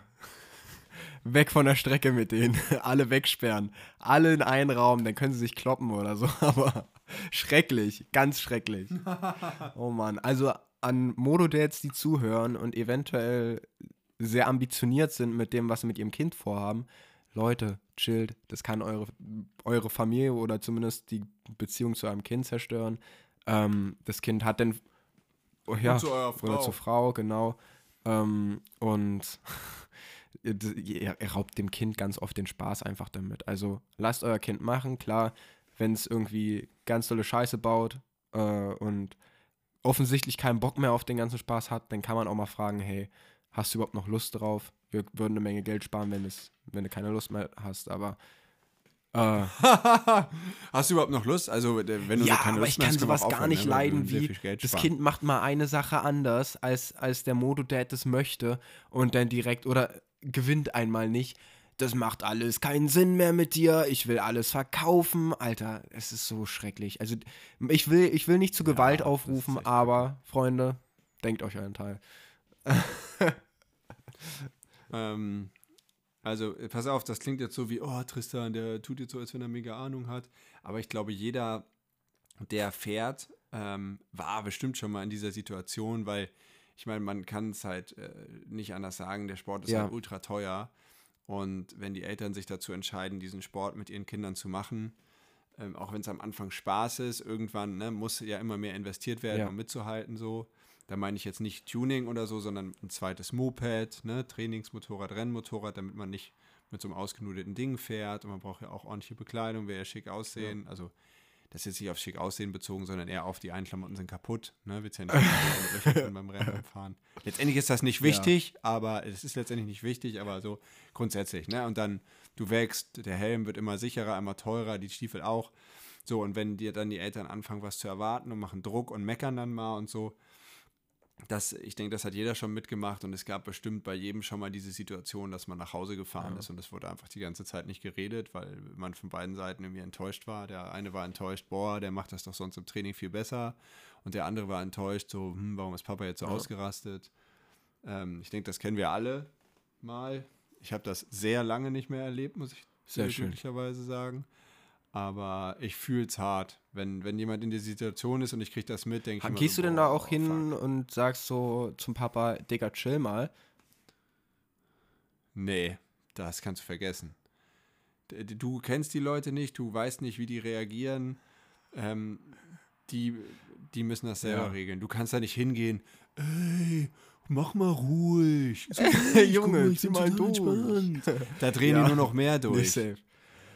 Weg von der Strecke mit denen. Alle wegsperren. Alle in einen Raum, dann können sie sich kloppen oder so. Aber schrecklich. Ganz schrecklich. Oh Mann. Also an Mododads, die zuhören und eventuell sehr ambitioniert sind mit dem, was sie mit ihrem Kind vorhaben. Leute, chillt. Das kann eure, eure Familie oder zumindest die Beziehung zu eurem Kind zerstören. Ähm, das Kind hat dann. Oh, ja, zu eurer Oder zur Frau, genau. Ähm, und ihr, ihr raubt dem Kind ganz oft den Spaß einfach damit. Also lasst euer Kind machen, klar, wenn es irgendwie ganz tolle Scheiße baut äh, und offensichtlich keinen Bock mehr auf den ganzen Spaß hat, dann kann man auch mal fragen, hey, hast du überhaupt noch Lust drauf? Wir würden eine Menge Geld sparen, wenn, es, wenn du keine Lust mehr hast, aber äh, Hast du überhaupt noch Lust? Also, wenn du ja, so keine aber Lust ich mehr kann hast, sowas auch gar nicht ne, leiden, wie das sparen. Kind macht mal eine Sache anders, als, als der Mododad das möchte und dann direkt oder gewinnt einmal nicht. Das macht alles keinen Sinn mehr mit dir. Ich will alles verkaufen. Alter, es ist so schrecklich. Also ich will, ich will nicht zu Gewalt ist aufrufen, aber Freunde, denkt euch euren Teil. Ähm, also, äh, pass auf, das klingt jetzt so wie, oh, Tristan, der tut jetzt so, als wenn er mega Ahnung hat. Aber ich glaube, jeder, der fährt, ähm, war bestimmt schon mal in dieser Situation, weil ich meine, man kann es halt äh, nicht anders sagen, der Sport ist Ja. halt ultra teuer. Und wenn die Eltern sich dazu entscheiden, diesen Sport mit ihren Kindern zu machen, ähm, auch wenn es am Anfang Spaß ist, irgendwann ne, muss ja immer mehr investiert werden, Ja. um mitzuhalten. So. Da meine ich jetzt nicht Tuning oder so, sondern ein zweites Moped, ne, Trainingsmotorrad, Rennmotorrad, damit man nicht mit so einem ausgenudelten Ding fährt. Und man braucht ja auch ordentliche Bekleidung, will ja schick aussehen. Also das ist jetzt nicht auf schick aussehen bezogen, sondern eher auf die Einklamotten sind kaputt. Ne? Willst ja nicht beim Rennen fahren. Letztendlich ist das nicht wichtig, aber es ist letztendlich nicht wichtig, aber so grundsätzlich. Ne? Und dann, du wächst, der Helm wird immer sicherer, immer teurer, die Stiefel auch. So, und wenn dir dann die Eltern anfangen, was zu erwarten und machen Druck und meckern dann mal und so, das, ich denke, das hat jeder schon mitgemacht und es gab bestimmt bei jedem schon mal diese Situation, dass man nach Hause gefahren ist und es wurde einfach die ganze Zeit nicht geredet, weil man von beiden Seiten irgendwie enttäuscht war. Der eine war enttäuscht, boah, der macht das doch sonst im Training viel besser und der andere war enttäuscht, so, hm, warum ist Papa jetzt so ausgerastet? Ähm, ich denke, das kennen wir alle mal. Ich habe das sehr lange nicht mehr erlebt, muss ich Sehr glücklicherweise sagen. Aber ich fühle es hart, wenn, wenn jemand in der Situation ist und ich kriege das mit, denke ich Gehst so, du denn da auch hin fuck. und sagst so zum Papa, Digga, chill mal? Nee, das kannst du vergessen. Du kennst die Leute nicht, du weißt nicht, wie die reagieren. Ähm, die, die müssen das selber Ja. regeln. Du kannst da nicht hingehen, ey, mach mal ruhig. Ist okay, Junge, zieh mal durch. Da drehen Ja. die nur noch mehr durch.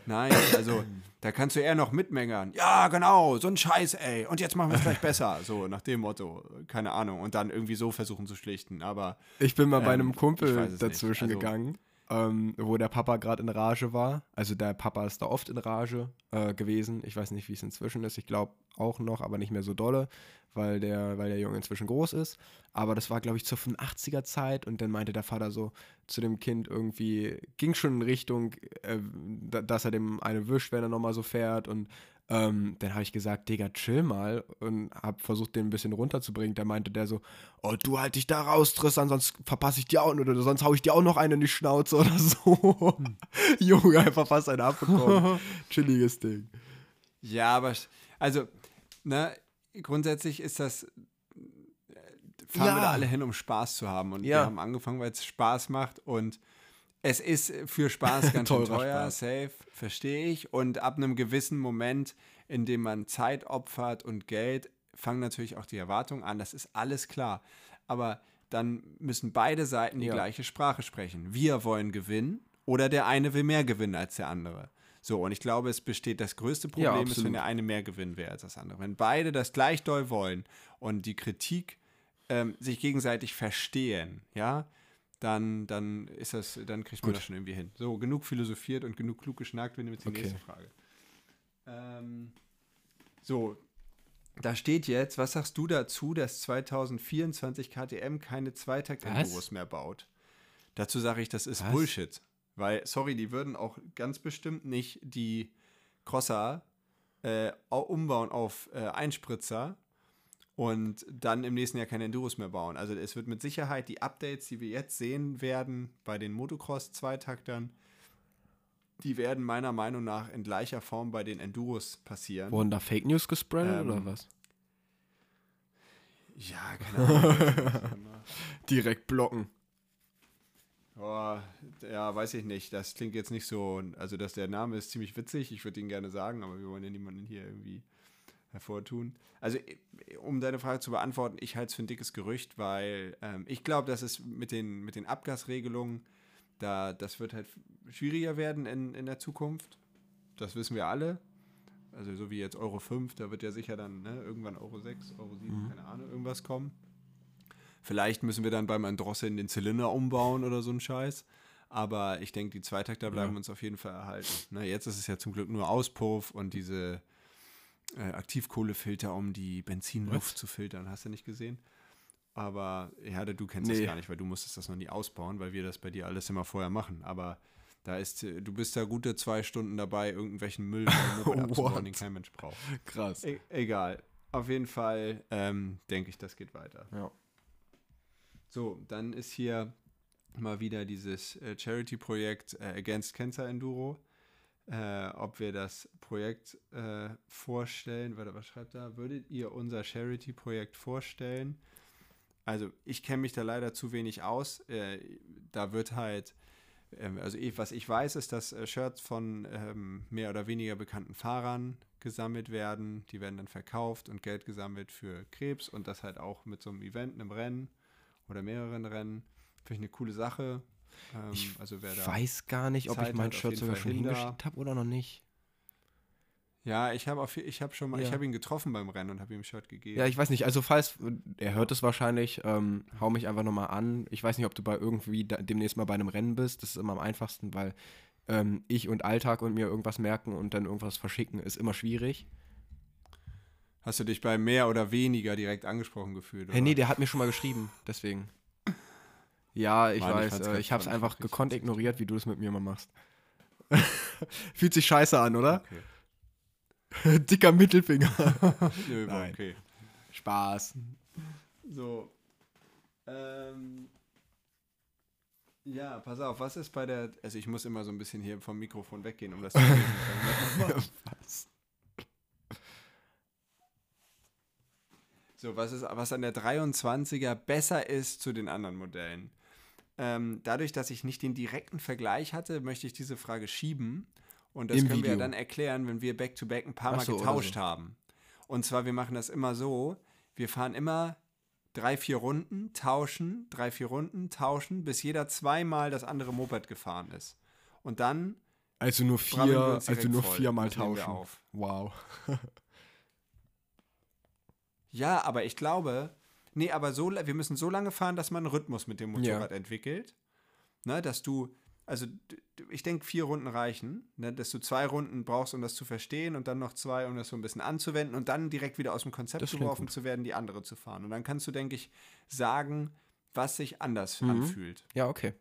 Nein, also da kannst du eher noch mitmängern. Ja, genau, so ein Scheiß, ey. Und jetzt machen wir es gleich besser. So nach dem Motto, keine Ahnung. Und dann irgendwie so versuchen zu schlichten. Aber Ich bin mal bei Ähm, einem ich Kumpel dazwischen Also- gegangen, ähm, wo der Papa gerade in Rage war. Also der Papa ist da oft in Rage äh, gewesen. Ich weiß nicht, wie es inzwischen ist. Ich glaube auch noch, aber nicht mehr so dolle, weil der, weil der Junge inzwischen groß ist. Aber das war, glaube ich, zur 85er Zeit und dann meinte der Vater so zu dem Kind irgendwie, ging schon in Richtung, äh, da- dass er dem eine wischt, wenn er nochmal so fährt und ähm, dann habe ich gesagt, Digga, chill mal und habe versucht, den ein bisschen runterzubringen. Da meinte der so, oh, du halt dich da raus, Tristan, sonst verpasse ich dir auch oder sonst hau ich dir auch noch eine in die Schnauze oder so. Junge, einfach fast eine abbekommen. Chilliges Ding. Ja, aber also, ne, grundsätzlich ist das, äh, fahren Ja. wir da alle hin, um Spaß zu haben. Und Ja. wir haben angefangen, weil es Spaß macht und es ist für Spaß ganz schön teuer, Spaß. safe, verstehe ich. Und ab einem gewissen Moment, in dem man Zeit opfert und Geld, fangen natürlich auch die Erwartungen an. Das ist alles klar. Aber dann müssen beide Seiten die Ja. gleiche Sprache sprechen. Wir wollen gewinnen oder der eine will mehr gewinnen als der andere. So, und ich glaube, es besteht das größte Problem, ist, absolut. wenn der eine mehr gewinnen will als das andere. Wenn beide das gleich doll wollen und die Kritik ähm, sich gegenseitig verstehen, ja, dann, dann ist das, dann kriegt man Gut. das schon irgendwie hin. So, genug philosophiert und genug klug geschnackt, wir nehmen jetzt die Okay. nächste Frage. Ähm, so, da steht jetzt, was sagst du dazu, dass 2024 KTM keine Zweitakt-Enduros mehr baut? Dazu sage ich, das ist Was? Bullshit. Weil, sorry, die würden auch ganz bestimmt nicht die Crosser äh, au- umbauen auf äh, Einspritzer und dann im nächsten Jahr keine Enduros mehr bauen. Also es wird mit Sicherheit die Updates, die wir jetzt sehen werden bei den Motocross-Zweitaktern, die werden meiner Meinung nach in gleicher Form bei den Enduros passieren. Wurden da Fake News gespreadet Ähm, oder was? Ja, keine Ahnung. Direkt blocken. Oh, ja, weiß ich nicht. Das klingt jetzt nicht so. Also, dass der Name ist ziemlich witzig. Ich würde ihn gerne sagen, aber wir wollen ja niemanden hier irgendwie hervortun. Also, um deine Frage zu beantworten, ich halte es für ein dickes Gerücht, weil ähm, ich glaube, dass es mit den, mit den Abgasregelungen, da, das wird halt schwieriger werden in, in der Zukunft. Das wissen wir alle. Also, so wie jetzt Euro 5, da wird ja sicher dann ne, irgendwann Euro 6, Euro 7, keine Ahnung, irgendwas kommen. Vielleicht müssen wir dann beim Androssen den Zylinder umbauen oder so ein Scheiß. Aber ich denke, die Zweitakter bleiben uns auf jeden Fall erhalten. Na, jetzt ist es ja zum Glück nur Auspuff und diese äh, Aktivkohlefilter, um die Benzinluft zu filtern. Hast du nicht gesehen? Aber ja, du kennst das Nee. gar nicht, weil du musstest das noch nie ausbauen, weil wir das bei dir alles immer vorher machen. Aber da ist, äh, du bist da gute zwei Stunden dabei, irgendwelchen Müll abzubauen, What? den kein Mensch braucht. Krass. E egal. Auf jeden Fall ähm, denke ich, das geht weiter. Ja. So, dann ist hier mal wieder dieses äh, Charity-Projekt äh, Against Cancer Enduro. Äh, ob wir das Projekt äh, vorstellen, warte, was schreibt da? Würdet ihr unser Charity-Projekt vorstellen? Also, ich kenne mich da leider zu wenig aus. Äh, da wird halt, ähm, also ich, was ich weiß, ist, dass äh, Shirts von ähm, mehr oder weniger bekannten Fahrern gesammelt werden. Die werden dann verkauft und Geld gesammelt für Krebs und das halt auch mit so einem Event, einem Rennen oder mehreren Rennen. Finde ich eine coole Sache. Ähm, Ich also wer da. Weiß gar nicht, ob Zeit ich mein Shirt sogar schon hingeschickt habe oder noch nicht. Ja, ich habe ich habe schon mal, ich Ja. habe ihn getroffen beim Rennen und habe ihm ein Shirt gegeben. Ja, ich weiß nicht. Also, falls er hört es wahrscheinlich, ähm, hau mich einfach nochmal an. Ich weiß nicht, ob du bei irgendwie da, demnächst mal bei einem Rennen bist. Das ist immer am einfachsten, weil ähm, ich und Alltag und mir irgendwas merken und dann irgendwas verschicken ist immer schwierig. Hast du dich bei mehr oder weniger direkt angesprochen gefühlt? Hey, nee, der hat mir schon mal geschrieben, deswegen. Ja, ich Mann, ich weiß, fand's äh, ich hab's fand ich einfach gekonnt ignoriert, wie du es mit mir immer machst. Fühlt sich scheiße an, oder? Okay. Dicker Mittelfinger. Nö, Nein. okay. Spaß. So. Ähm. Ja, pass auf, was ist bei der. Also, ich muss immer so ein bisschen hier vom Mikrofon weggehen, um das zu lesen. Was? So, was, ist, was an der 23er besser ist zu den anderen Modellen? Ähm, dadurch, dass ich nicht den direkten Vergleich hatte, möchte ich diese Frage schieben. Und das Im können wir ja Video. dann erklären, wenn wir Back-to-Back ein paar Ach Mal so, getauscht so. haben. Und zwar, wir machen das immer so: Wir fahren immer drei, vier Runden, tauschen, drei, vier Runden, tauschen, bis jeder zweimal das andere Moped gefahren ist. Und dann Also nur vier, also nur viermal tauschen. auf. Wow. Ja, aber ich glaube, nee, aber so, wir müssen so lange fahren, dass man einen Rhythmus mit dem Ja. Motorrad entwickelt. Ne, dass du, also ich denke, vier Runden reichen, ne, dass du zwei Runden brauchst, um das zu verstehen und dann noch zwei, um das so ein bisschen anzuwenden und dann direkt wieder aus dem Konzept geworfen zu werden, die andere zu fahren. Und dann kannst du, denke ich, sagen, was sich anders Mhm. anfühlt. Ja, okay.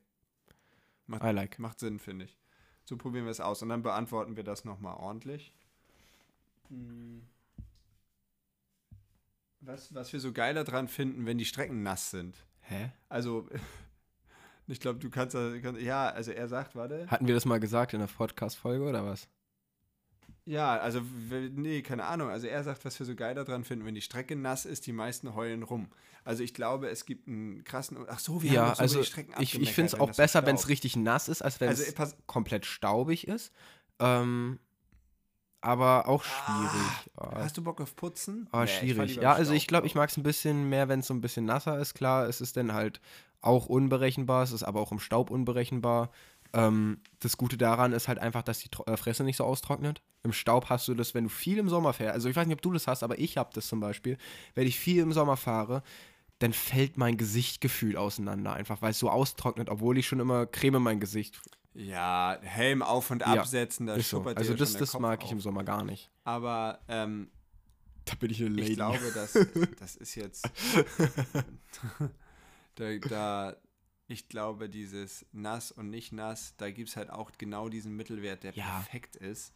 Macht, I like. macht Sinn, finde ich. So probieren wir es aus und dann beantworten wir das nochmal ordentlich. Hm. Was, was wir so geil daran finden, wenn die Strecken nass sind. Hä? Also, ich glaube, du kannst, kannst. Ja, also er sagt, warte. Hatten wir das mal gesagt in der Podcast-Folge oder was? Ja, also, nee, keine Ahnung. Also er sagt, was wir so geil daran finden, wenn die Strecke nass ist, die meisten heulen rum. Also ich glaube, es gibt einen krassen. Ach so, wir haben ja, uns über also die Strecken ich, ich finde es auch besser, wenn es richtig nass ist, als wenn Also es pass, komplett staubig ist. Ähm, aber auch schwierig. Ah, hast du Bock auf Putzen? Aber Nee, schwierig. Ja, also ich glaube, ich mag es ein bisschen mehr, wenn es so ein bisschen nasser ist. Klar, es ist dann halt auch unberechenbar, es ist aber auch im Staub unberechenbar. Ähm, das Gute daran ist halt einfach, dass die Tro- äh, Fresse nicht so austrocknet. Im Staub hast du das, wenn du viel im Sommer fährst. Also ich weiß nicht, ob du das hast, aber ich habe das zum Beispiel. Wenn ich viel im Sommer fahre, dann fällt mein Gesichtgefühl auseinander, einfach weil es so austrocknet, obwohl ich schon immer Creme mein Gesicht. Ja, Helm auf und Ja, absetzen, da Ist so. schuppert dir Also ja das, schon der das Kopf mag ich auf. im Sommer gar nicht. Aber ähm, Da bin ich eine Lady. ich glaube, dass das ist jetzt da, da ich glaube, dieses nass und nicht nass, da gibt es halt auch genau diesen Mittelwert, der Ja. perfekt ist.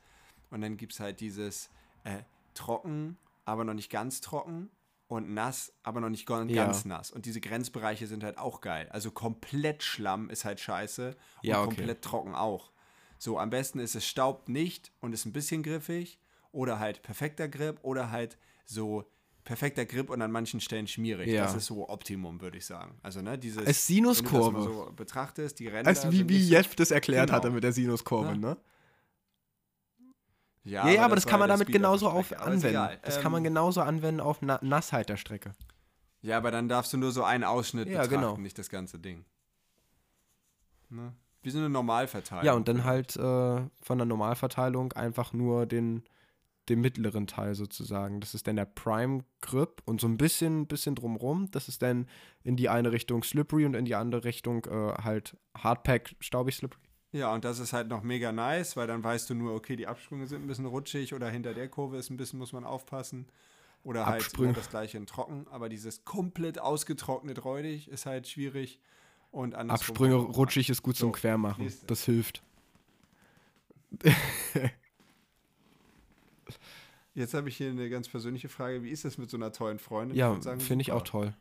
Und dann gibt es halt dieses äh, trocken, aber noch nicht ganz trocken und nass, aber noch nicht gon- Ja. ganz nass. Und diese Grenzbereiche sind halt auch geil. Also komplett Schlamm ist halt scheiße und Ja, okay. komplett trocken auch. So, am besten ist es staubt nicht und ist ein bisschen griffig oder halt perfekter Grip oder halt so perfekter Grip und an manchen Stellen schmierig. Ja. Das ist so Optimum, würde ich sagen. Also, ne, dieses Als wenn du das Sinuskurve. mal so betrachtest, die Ränder Als wie, wie so- Jeff das erklärt Genau. hatte mit der Sinuskurve, Ja. ne? Ja, Ja, ja, aber das, kann man damit genauso auf aber anwenden. Das Ähm, kann man genauso anwenden auf Na Nassheit der Strecke. Ja, aber dann darfst du nur so einen Ausschnitt Ja, betrachten, genau. nicht das ganze Ding. Ne? Wie so eine Normalverteilung. Ja, und dann halt äh, von der Normalverteilung einfach nur den, den mittleren Teil sozusagen. Das ist dann der Prime Grip und so ein bisschen, bisschen drumrum. Das ist dann in die eine Richtung Slippery und in die andere Richtung äh, halt Hardpack, staubig Slippery. Ja, und das ist halt noch mega nice, weil dann weißt du nur, okay, die Absprünge sind ein bisschen rutschig oder hinter der Kurve ist ein bisschen, muss man aufpassen. Oder halt Absprünge. ne, das gleiche in trocken, aber dieses komplett ausgetrocknet räudig ist halt schwierig. Und Absprünge rutschig ist gut zum So, Quermachen. nächste. Das hilft. Jetzt habe ich hier eine ganz persönliche Frage. Wie ist das mit so einer tollen Freundin? Ja, finde ich auch toll.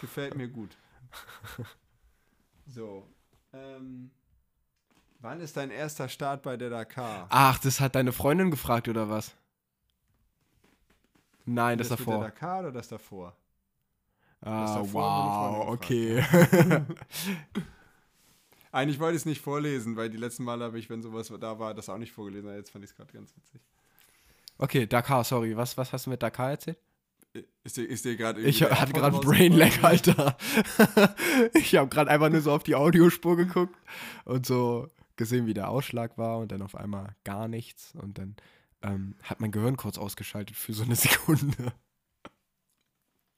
Gefällt mir gut. so. Ähm, wann ist dein erster Start bei der Dakar? Ach, das hat deine Freundin gefragt oder was? Nein, das, der davor. Dakar oder das davor? Ah, davor wow, okay. Eigentlich wollte ich es nicht vorlesen, weil die letzten Male habe ich, wenn sowas da war, das auch nicht vorgelesen. Jetzt fand ich es gerade ganz witzig. okay, Dakar, sorry. Was, was hast du mit Dakar erzählt? Ist dir, ist dir gerade Ich hatte gerade Brainlag, rausgefallen? Alter. ich habe gerade einfach nur so auf die Audiospur geguckt und so gesehen, wie der Ausschlag war und dann auf einmal gar nichts und dann ähm, hat mein Gehirn kurz ausgeschaltet für so eine Sekunde.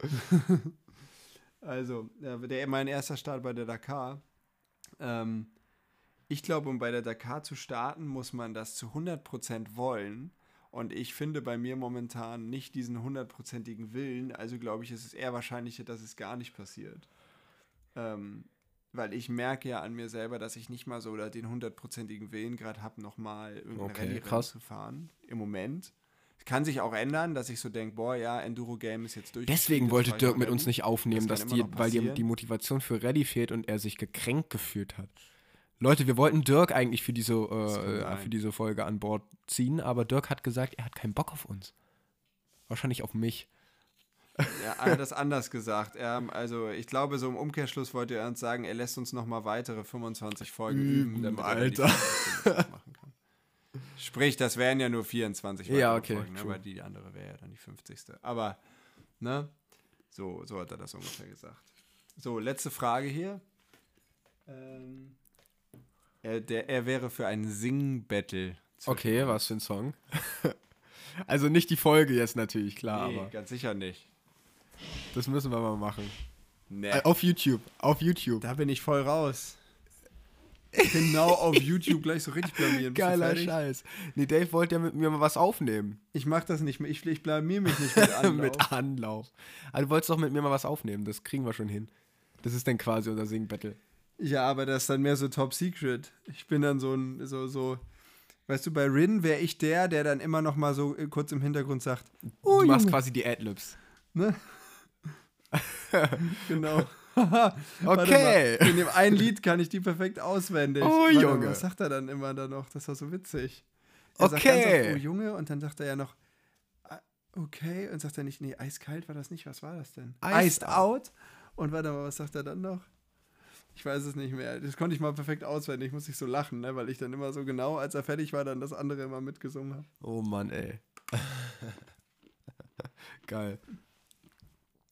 Also, der, mein erster Start bei der Dakar. Ähm, ich glaube, um bei der Dakar zu starten, muss man das zu 100% wollen. Und ich finde bei mir momentan nicht diesen hundertprozentigen Willen. Also glaube ich, ist es eher wahrscheinlicher, dass es gar nicht passiert. Ähm, weil ich merke ja an mir selber, dass ich nicht mal so den hundertprozentigen Willen gerade habe, nochmal irgendein Okay, Rallye-Rennen krass. zu fahren. Im Moment. Kann sich auch ändern, dass ich so denke, boah, ja, Enduro-Game ist jetzt durch. Deswegen wollte Dirk mit uns Rallye. nicht aufnehmen, Das dass die, weil ihm passieren. die Motivation für Ready fehlt und er sich gekränkt gefühlt hat. Leute, wir wollten Dirk eigentlich für diese, äh, für diese Folge an Bord ziehen, aber Dirk hat gesagt, er hat keinen Bock auf uns. Wahrscheinlich auf mich. Ja, er hat das anders gesagt. Er, also ich glaube, so im Umkehrschluss wollte er uns sagen, er lässt uns noch mal weitere 25 Folgen üben, Üben, damit er die Alter. 50. machen kann. Sprich, das wären ja nur 24 weitere Ja, okay, Folgen, ne, true. weil die andere wäre ja dann die 50. Aber, ne, so, so hat er das ungefähr gesagt. So, letzte Frage hier. Ähm, er, der, er wäre für ein Sing-Battle. Okay, was für ein Song? also nicht die Folge jetzt natürlich, klar, Nee, aber ganz sicher nicht. das müssen wir mal machen. Nee. Äh, auf YouTube, auf YouTube. Da bin ich voll raus. genau auf YouTube gleich so richtig blamieren. Geiler? Scheiß. Nee, Dave wollte ja mit mir mal was aufnehmen. Ich mach das nicht mehr. Ich, ich blamier mich nicht mit Anlauf. mit Anlauf. Also du wolltest doch mit mir mal was aufnehmen, das kriegen wir schon hin. Das ist dann quasi unser Sing-Battle. Ja, aber das ist dann mehr so Top Secret. Ich bin dann so ein, so, so. Weißt du, bei Rin wäre ich der, der dann immer noch mal so äh, kurz im Hintergrund sagt, oh, du machst Junge. quasi die Adlibs. ne? genau. Okay. In dem einen Lied kann ich die perfekt auswendig. Oh, Warte Junge. Was sagt er dann immer da noch? Das war so witzig. Er sagt Okay. ganz oft, oh Junge, und dann sagt er ja noch, ah, okay, und sagt er nicht, nee, eiskalt war das nicht, was war das denn? Iced Iced out. Und warte mal, was sagt er dann noch? Ich weiß es nicht mehr. Das konnte ich mal perfekt auswendig. Ich muss nicht so lachen, ne? weil ich dann immer so genau, als er fertig war, dann das andere immer mitgesungen habe. Oh Mann, ey. Geil.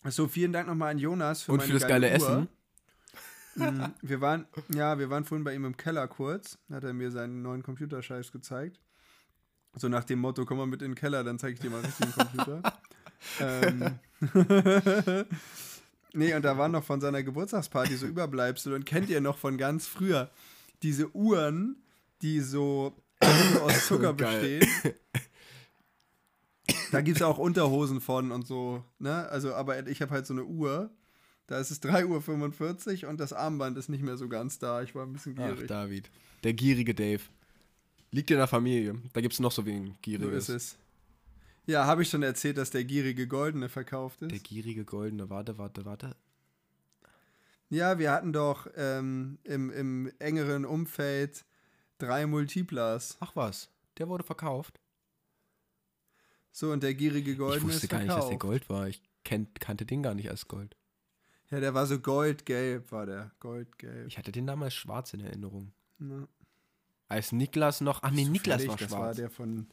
So, vielen Dank nochmal an Jonas für Und für das geile Uhr. Essen. Mm, wir waren, ja, wir waren vorhin bei ihm im Keller kurz. Hat er mir seinen neuen Computerscheiß gezeigt. So nach dem Motto, komm mal mit in den Keller, dann zeige ich dir mal richtig den Computer. ähm, nee, und da waren noch von seiner Geburtstagsparty so Überbleibsel. Und kennt ihr noch von ganz früher diese Uhren, die so aus Zucker bestehen? Da gibt es auch Unterhosen von und so, ne? Also, aber ich habe halt so eine Uhr. Da ist es 3.45 Uhr und das Armband ist nicht mehr so ganz da. Ich war ein bisschen Ach, gierig. David. Der gierige Dave. Liegt in der Familie. Da gibt es noch so wen so Gieriges. ist es. Ja, habe ich schon erzählt, dass der gierige Goldene verkauft ist? Der gierige Goldene. Warte, warte, warte. Ja, wir hatten doch ähm, im, im engeren Umfeld drei Multiplas. Ach was. Der wurde verkauft. So, und der gierige ich Goldene wusste ist gar nicht, dass der verkauft. Gold war. Ich kennt, kannte den gar nicht als Gold. Ja, der war so goldgelb, war der. Goldgelb. Ich hatte den damals schwarz in Erinnerung. Ne? Als Niklas noch. Ach nee, Niklas war das war schwarz. der von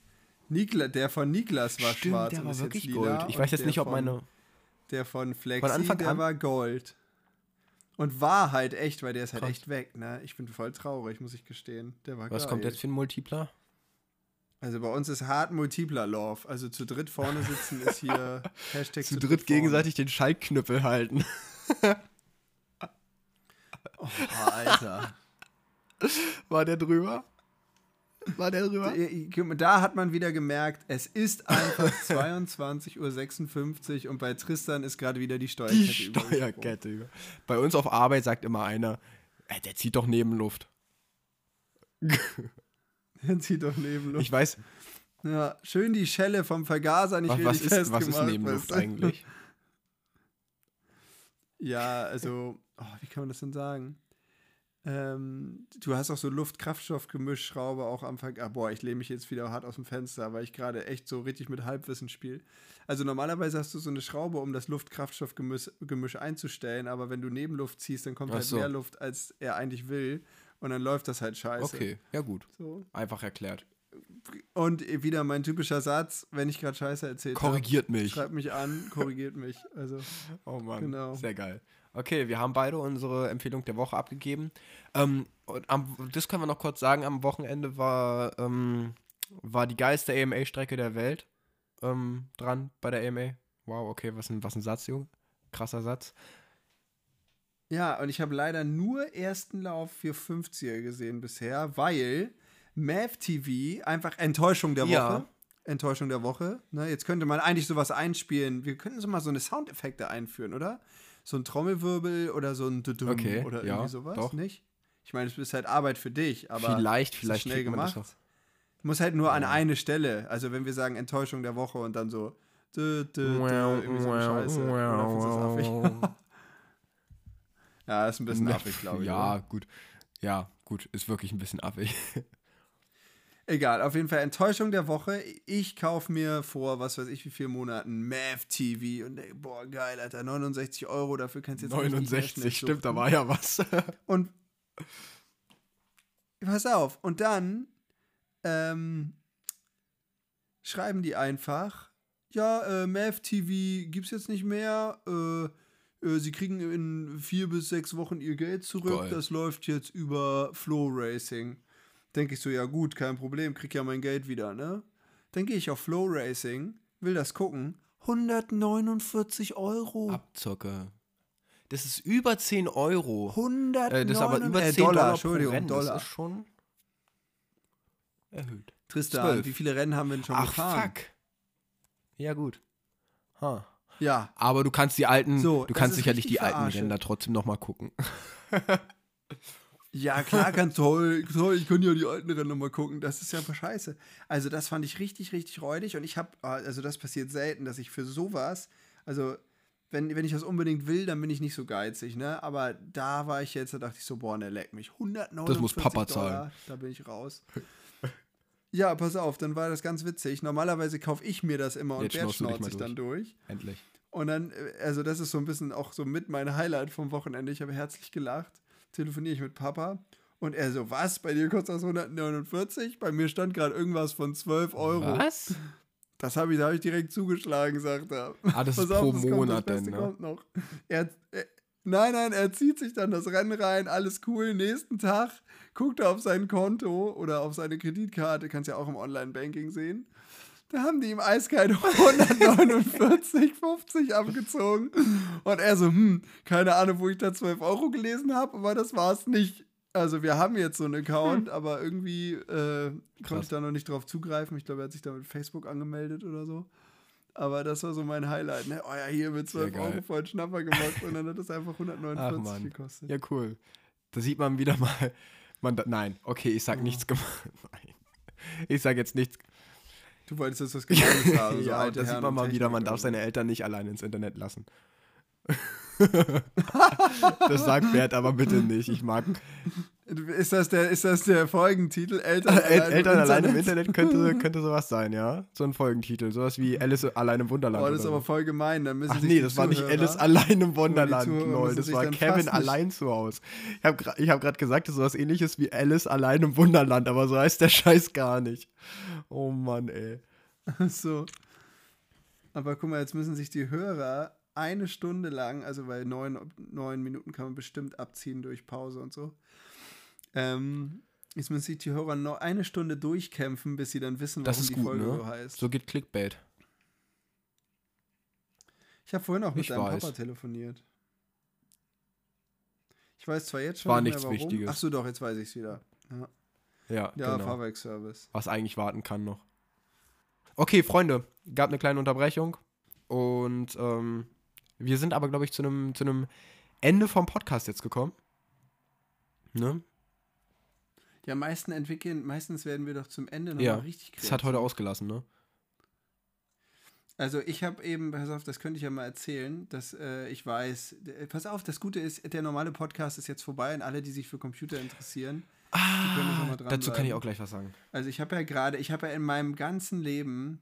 Nikla, der von Niklas war Stimmt, schwarz. der und war ist wirklich Gold. Ich weiß jetzt nicht, ob von, meine. Der von Flexi, Von Anfang der an? war Gold. Und war halt echt, weil der ist halt Krass. echt weg, ne? Ich bin voll traurig, muss ich gestehen. Der war Was geil. kommt jetzt für ein Multipler? Also bei uns ist hart multipler Love. Also zu dritt vorne sitzen ist hier Hashtag Zu dritt vorne. gegenseitig den Schaltknüppel halten. Oh, Alter. War der drüber? War der drüber? Da hat man wieder gemerkt, es ist einfach 22.56 Uhr und bei Tristan ist gerade wieder die Steuerkette Die. Steuerkette. über- Bei uns auf Arbeit sagt immer einer, "Ey, der zieht doch Nebenluft. Er zieht doch Nebenluft. Ich weiß, ja, schön die Schelle vom Vergaser nicht was, was, ist, was ist Nebenluft weißt eigentlich? Ja, also, oh, wie kann man das denn sagen? Ähm, du hast auch so Luft-Kraftstoff-Gemischschraube auch am Ver ah, Boah, ich lehne mich jetzt wieder hart aus dem Fenster, weil ich gerade echt so richtig mit Halbwissen spiele. Also normalerweise hast du so eine Schraube, um das Luft-Kraftstoff-Gemisch Gemisch einzustellen, aber wenn du Nebenluft ziehst, dann kommt Ach halt so. mehr Luft, als er eigentlich will. Und dann läuft das halt scheiße. Okay, ja gut. So. Einfach erklärt. Und wieder mein typischer Satz, wenn ich gerade Scheiße erzählt habe. Korrigiert mich. Schreibt mich an, korrigiert mich. Also, Oh Mann, Genau. sehr geil. Okay, wir haben beide unsere Empfehlung der Woche abgegeben. Ähm, und am, das können wir noch kurz sagen, am Wochenende war, ähm, war die geilste AMA-Strecke der Welt ähm, dran bei der AMA. Wow, okay, was ein, was ein Satz, Junge. Krasser Satz. Ja, und ich habe leider nur ersten Lauf für 50er gesehen bisher, weil Mav TV einfach Enttäuschung der Woche. Ja. Enttäuschung der Woche. Ne, jetzt könnte man eigentlich sowas einspielen. Wir könnten so mal so eine Soundeffekte einführen, oder? So ein Trommelwirbel oder so ein Dudum Okay, oder ja, irgendwie sowas, doch. nicht? Ich meine, es ist halt Arbeit für dich, aber vielleicht, vielleicht schnell gemacht. Muss halt nur an eine Stelle. Also wenn wir sagen Enttäuschung der Woche und dann so dü, dü, dü, irgendwie so eine Scheiße. Oder findest du ja, ist ein bisschen affig, glaube ich. Ja, oder? gut. Ja, gut, ist wirklich ein bisschen affig. Egal, auf jeden Fall Enttäuschung der Woche. Ich kaufe mir vor, was weiß ich, wie viele Monaten Mav TV und denke, boah, geil, Alter, 69 Euro, dafür kannst du jetzt richtig mehr 69, schnell stimmt, da war ja was. Und pass auf, und dann ähm, schreiben die einfach, ja, äh, Mav TV gibt's jetzt nicht mehr, äh, äh, sie kriegen in vier bis sechs Wochen ihr Geld zurück, Geil. das läuft jetzt über Flow Racing. Denke ich so, ja gut, kein Problem, krieg ja mein Geld wieder, ne? Dann gehe ich auf Flow Racing, will das gucken, 149 Euro. Abzocke. Das ist über 10 Euro. 100 Äh, das ist aber über 10 äh, Dollar, Dollar, Entschuldigung, Rennen. Dollar. Das ist schon erhöht. Tristan, 12. wie viele Rennen haben wir denn schon Ach, gefahren? fuck. Ja, gut. Ha. Ja, Aber du kannst die alten, So, du kannst sicherlich die alten. Rennen da trotzdem nochmal gucken. Ja, klar, ganz toll, toll. Ich kann ja die alten Rennen nochmal gucken. Das ist ja scheiße. Also, das fand ich richtig, richtig räudig. Und ich habe, also, das passiert selten, dass ich für sowas, also, wenn, wenn ich das unbedingt will, dann bin ich nicht so geizig, ne? Aber da war ich jetzt, da dachte ich so, boah, ne, leck mich. 149 Das muss Papa Dollar, zahlen. Da bin ich raus. Ja, pass auf, dann war das ganz witzig. Normalerweise kaufe ich mir das immer und Jetzt der schnauzt sich dann durch. Endlich. Und dann, äh, also das ist so ein bisschen auch so mit mein Highlight vom Wochenende. Ich habe herzlich gelacht. Telefoniere ich mit Papa. Und er so, was? Bei dir kostet das 149? Bei mir stand gerade irgendwas von 12 Euro. Was? Das habe ich, da habe ich direkt zugeschlagen, sagt er. Ah, das ist Pass auf, pro das kommt, Monat das denn, ne? kommt noch. Er, äh, nein, nein, er zieht sich dann das Rennen rein, alles cool. Nächsten Tag guckt er auf sein Konto oder auf seine Kreditkarte, kannst ja auch im Online-Banking sehen. Da haben die ihm eiskalt 149,50 abgezogen. Und er so, hm, keine Ahnung, wo ich da 12 Euro gelesen habe, aber das war es nicht. Also wir haben jetzt so einen Account, hm. aber irgendwie äh, konnte ich da noch nicht drauf zugreifen. Ich glaube, er hat sich da mit Facebook angemeldet oder so. Aber das war so mein Highlight. Ne? Oh ja, hier mit 12 Euro voll Schnapper gemacht und dann hat das einfach 149 Ach, gekostet. Ja, cool. Da sieht man wieder mal. Man nein, okay, ich sag oh. nichts gemacht. Nein. Ich sag jetzt nichts. Du wolltest jetzt was Gemeines haben. So ja, da sieht man mal wieder, man darf seine Eltern nicht allein ins Internet lassen. das sagt Bert aber bitte nicht. Ich mag. Ist das der, ist das der Folgentitel? Eltern, El allein, Eltern im allein im Internet könnte, könnte sowas sein, ja? So ein Folgentitel. Sowas wie Alice allein im Wunderland. Oh, das ist aber voll gemein. Dann müssen Ach nee, das war nicht Alice allein im Wunderland. Lol, das war Kevin allein zu Hause. Ich habe ich hab gerade gesagt, das ist sowas ähnliches wie Alice allein im Wunderland, aber so heißt der Scheiß gar nicht. Oh Mann, ey. so. Aber guck mal, jetzt müssen sich die Hörer eine Stunde lang, also weil neun, neun Minuten kann man bestimmt abziehen durch Pause und so. Ähm, jetzt müssen sich die Hörer noch eine Stunde durchkämpfen, bis sie dann wissen, warum die gut, Folge ne? so heißt. So geht Clickbait. Ich habe vorhin auch mit ich deinem weiß. Papa telefoniert. Ich weiß zwar jetzt schon War nicht nichts mehr, warum. Wichtiges. Achso, doch, jetzt weiß ich es wieder. Ja, ja, ja genau. Fahrwerkservice. Was eigentlich warten kann noch. Okay, Freunde, gab eine kleine Unterbrechung. Und ähm, wir sind aber, glaube ich, zu einem zu Ende vom Podcast jetzt gekommen. Ne? Ja, meisten entwickeln, meistens werden wir doch zum Ende nochmal ja, richtig kreativ. Das hat heute ausgelassen, ne? Also ich habe eben, pass auf, das könnte ich ja mal erzählen, dass äh, ich weiß, äh, pass auf, das Gute ist, der normale Podcast ist jetzt vorbei und alle, die sich für Computer interessieren, ah, die können ah, dran Dazu kann ich auch gleich was sagen. Also ich habe ja gerade, ich habe ja in meinem ganzen Leben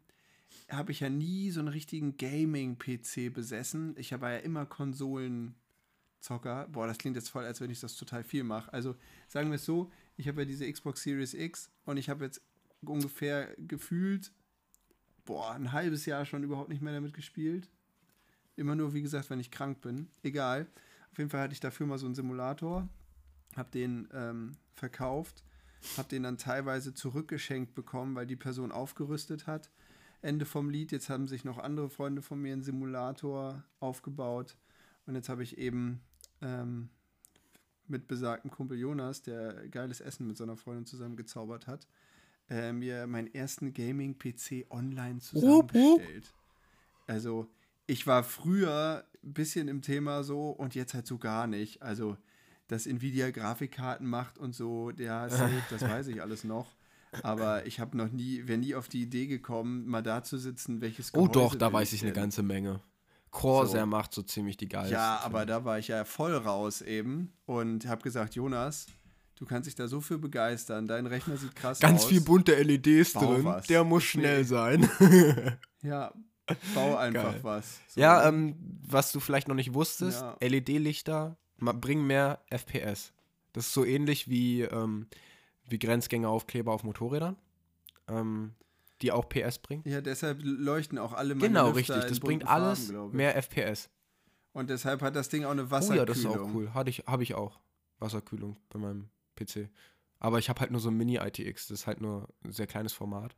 habe ich ja nie so einen richtigen Gaming-PC besessen. Ich war ja immer Konsolenzocker. Boah, das klingt jetzt voll, als wenn ich das total viel mache. Also sagen wir es so, ich habe ja diese Xbox Series X und ich habe jetzt ungefähr gefühlt, boah, ein halbes Jahr schon überhaupt nicht mehr damit gespielt. Immer nur, wie gesagt, wenn ich krank bin. Egal. Auf jeden Fall hatte ich dafür mal so einen Simulator, habe den ähm, verkauft, habe den dann teilweise zurückgeschenkt bekommen, weil die Person aufgerüstet hat Ende vom Lied. Jetzt haben sich noch andere Freunde von mir einen Simulator aufgebaut. Und jetzt habe ich eben ähm, mit besagtem Kumpel Jonas, der geiles Essen mit seiner Freundin zusammen gezaubert hat, äh, mir meinen ersten Gaming-PC online zusammengestellt. Also, ich war früher ein bisschen im Thema so und jetzt halt so gar nicht. Also, dass Nvidia Grafikkarten macht und so, ja, safe, das weiß ich alles noch. Aber ich habe noch nie, wäre nie auf die Idee gekommen, mal da zu sitzen, welches Gehäuse Oh doch, da weiß ich eine ganze Menge. Corsair so. macht so ziemlich die geilste. Ja, aber da war ich ja voll raus eben und habe gesagt, Jonas, du kannst dich da so für begeistern. Dein Rechner sieht krass Ganz aus. Ganz viel bunte LEDs bau drin. Was. Der muss schnell nee. sein. ja, bau einfach Geil. was. So. Ja, ähm, was du vielleicht noch nicht wusstest, ja. LED-Lichter bringen mehr FPS. Das ist so ähnlich wie ähm, wie Grenzgängeraufkleber auf Motorrädern, ähm, die auch PS bringen. Ja, deshalb leuchten auch alle meine Genau, Lüfter richtig. Das bringt alles Farben, mehr FPS. Und deshalb hat das Ding auch eine Wasserkühlung. Oh ja, das ist auch cool. Hatte ich, habe ich auch. Wasserkühlung bei meinem PC. Aber ich habe halt nur so ein Mini-ITX. Das ist halt nur ein sehr kleines Format.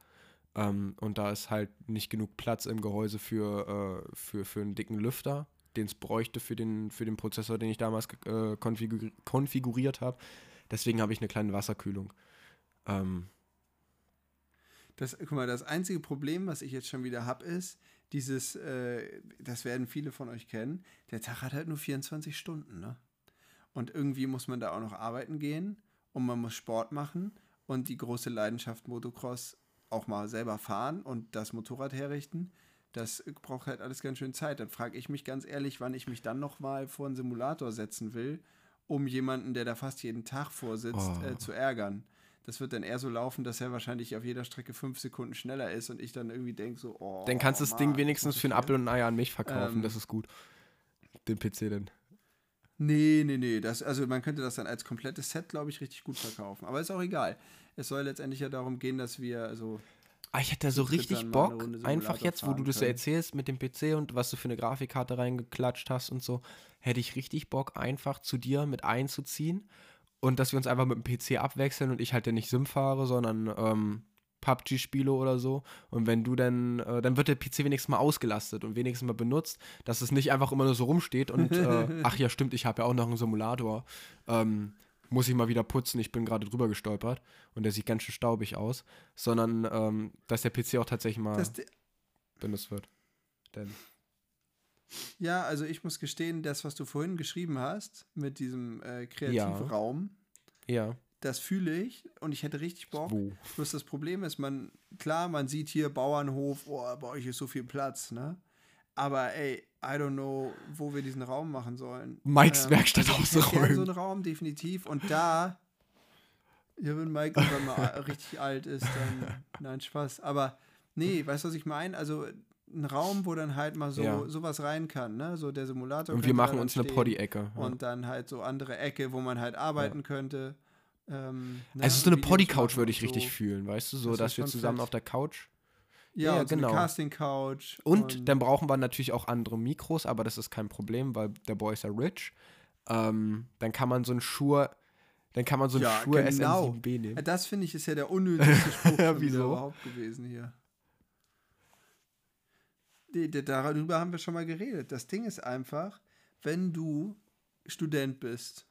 Ähm, und da ist halt nicht genug Platz im Gehäuse für, äh, für, für einen dicken Lüfter, den es bräuchte für den, für den Prozessor, den ich damals äh, konfigur konfiguriert habe. Deswegen habe ich eine kleine Wasserkühlung. Ähm, das, guck mal, das einzige Problem, was ich jetzt schon wieder habe, ist, dieses, äh, das werden viele von euch kennen, der Tag hat halt nur 24 Stunden, ne? Und irgendwie muss man da auch noch arbeiten gehen und man muss Sport machen und die große Leidenschaft Motocross auch mal selber fahren und das Motorrad herrichten. Das braucht halt alles ganz schön Zeit. Dann frage ich mich ganz ehrlich, wann ich mich dann noch mal vor einen Simulator setzen will, um jemanden, der da fast jeden Tag vorsitzt, oh. äh, zu ärgern. Das wird dann eher so laufen, dass er wahrscheinlich auf jeder Strecke fünf Sekunden schneller ist und ich dann irgendwie denke so, oh. Dann kannst du das Ding wenigstens für einen Apfel und ein Ei an mich verkaufen, ähm, das ist gut. Den PC dann. Nee, nee, nee. Das, also man könnte das dann als komplettes Set, glaube ich, richtig gut verkaufen. Aber ist auch egal. Es soll letztendlich ja darum gehen, dass wir, also. Ah, ich hätte da so richtig Bock, einfach jetzt, wo du das so erzählst mit dem PC und was du für eine Grafikkarte reingeklatscht hast und so, hätte ich richtig Bock, einfach zu dir mit einzuziehen und dass wir uns einfach mit dem PC abwechseln und ich halt ja nicht Sim fahre, sondern ähm, PUBG spiele oder so. Und wenn du dann, äh, dann wird der PC wenigstens mal ausgelastet und wenigstens mal benutzt, dass es nicht einfach immer nur so rumsteht und, äh, ach ja, stimmt, ich habe ja auch noch einen Simulator. Ähm, muss ich mal wieder putzen, ich bin gerade drüber gestolpert und der sieht ganz schön staubig aus, sondern ähm, dass der PC auch tatsächlich mal benutzt wird. Denn ja, also ich muss gestehen, das, was du vorhin geschrieben hast, mit diesem äh, Kreativraum, ja, das fühle ich und ich hätte richtig Bock. wo? Bloß das Problem ist, man, klar, man sieht hier Bauernhof, oh, bei euch ist so viel Platz, ne? Aber ey, I don't know, wo wir diesen Raum machen sollen. Mikes Werkstatt hätte gern ausräumen. so einen Raum, definitiv. Und da, ja, wenn Mike irgendwann mal richtig alt ist, dann, nein, Spaß. Aber nee, weißt du, was ich meine? Also ein Raum, wo dann halt mal so Ja. sowas rein kann, ne? So der Simulator. Und wir machen uns eine. Poddy-Ecke. Ja. Und dann halt so andere Ecke, wo man halt arbeiten könnte. Ähm, ne, Also so eine Poddy-Couch würde und ich richtig so. fühlen, weißt du? So, Das dass wir zusammen fett. auf der Couch. Ja, Ja, und so genau. eine Casting-Couch. Und, dann brauchen wir natürlich auch andere Mikros, aber das ist kein Problem, weil der Boy ist ja rich. Ähm, dann kann man so ein Shure, dann kann man so ein Ja, Shure genau. SM7B Ja, nehmen. Das finde ich ist ja der unnötigste Spruch Wieso? überhaupt gewesen hier. Darüber haben wir schon mal geredet. Das Ding ist einfach, wenn du Student bist,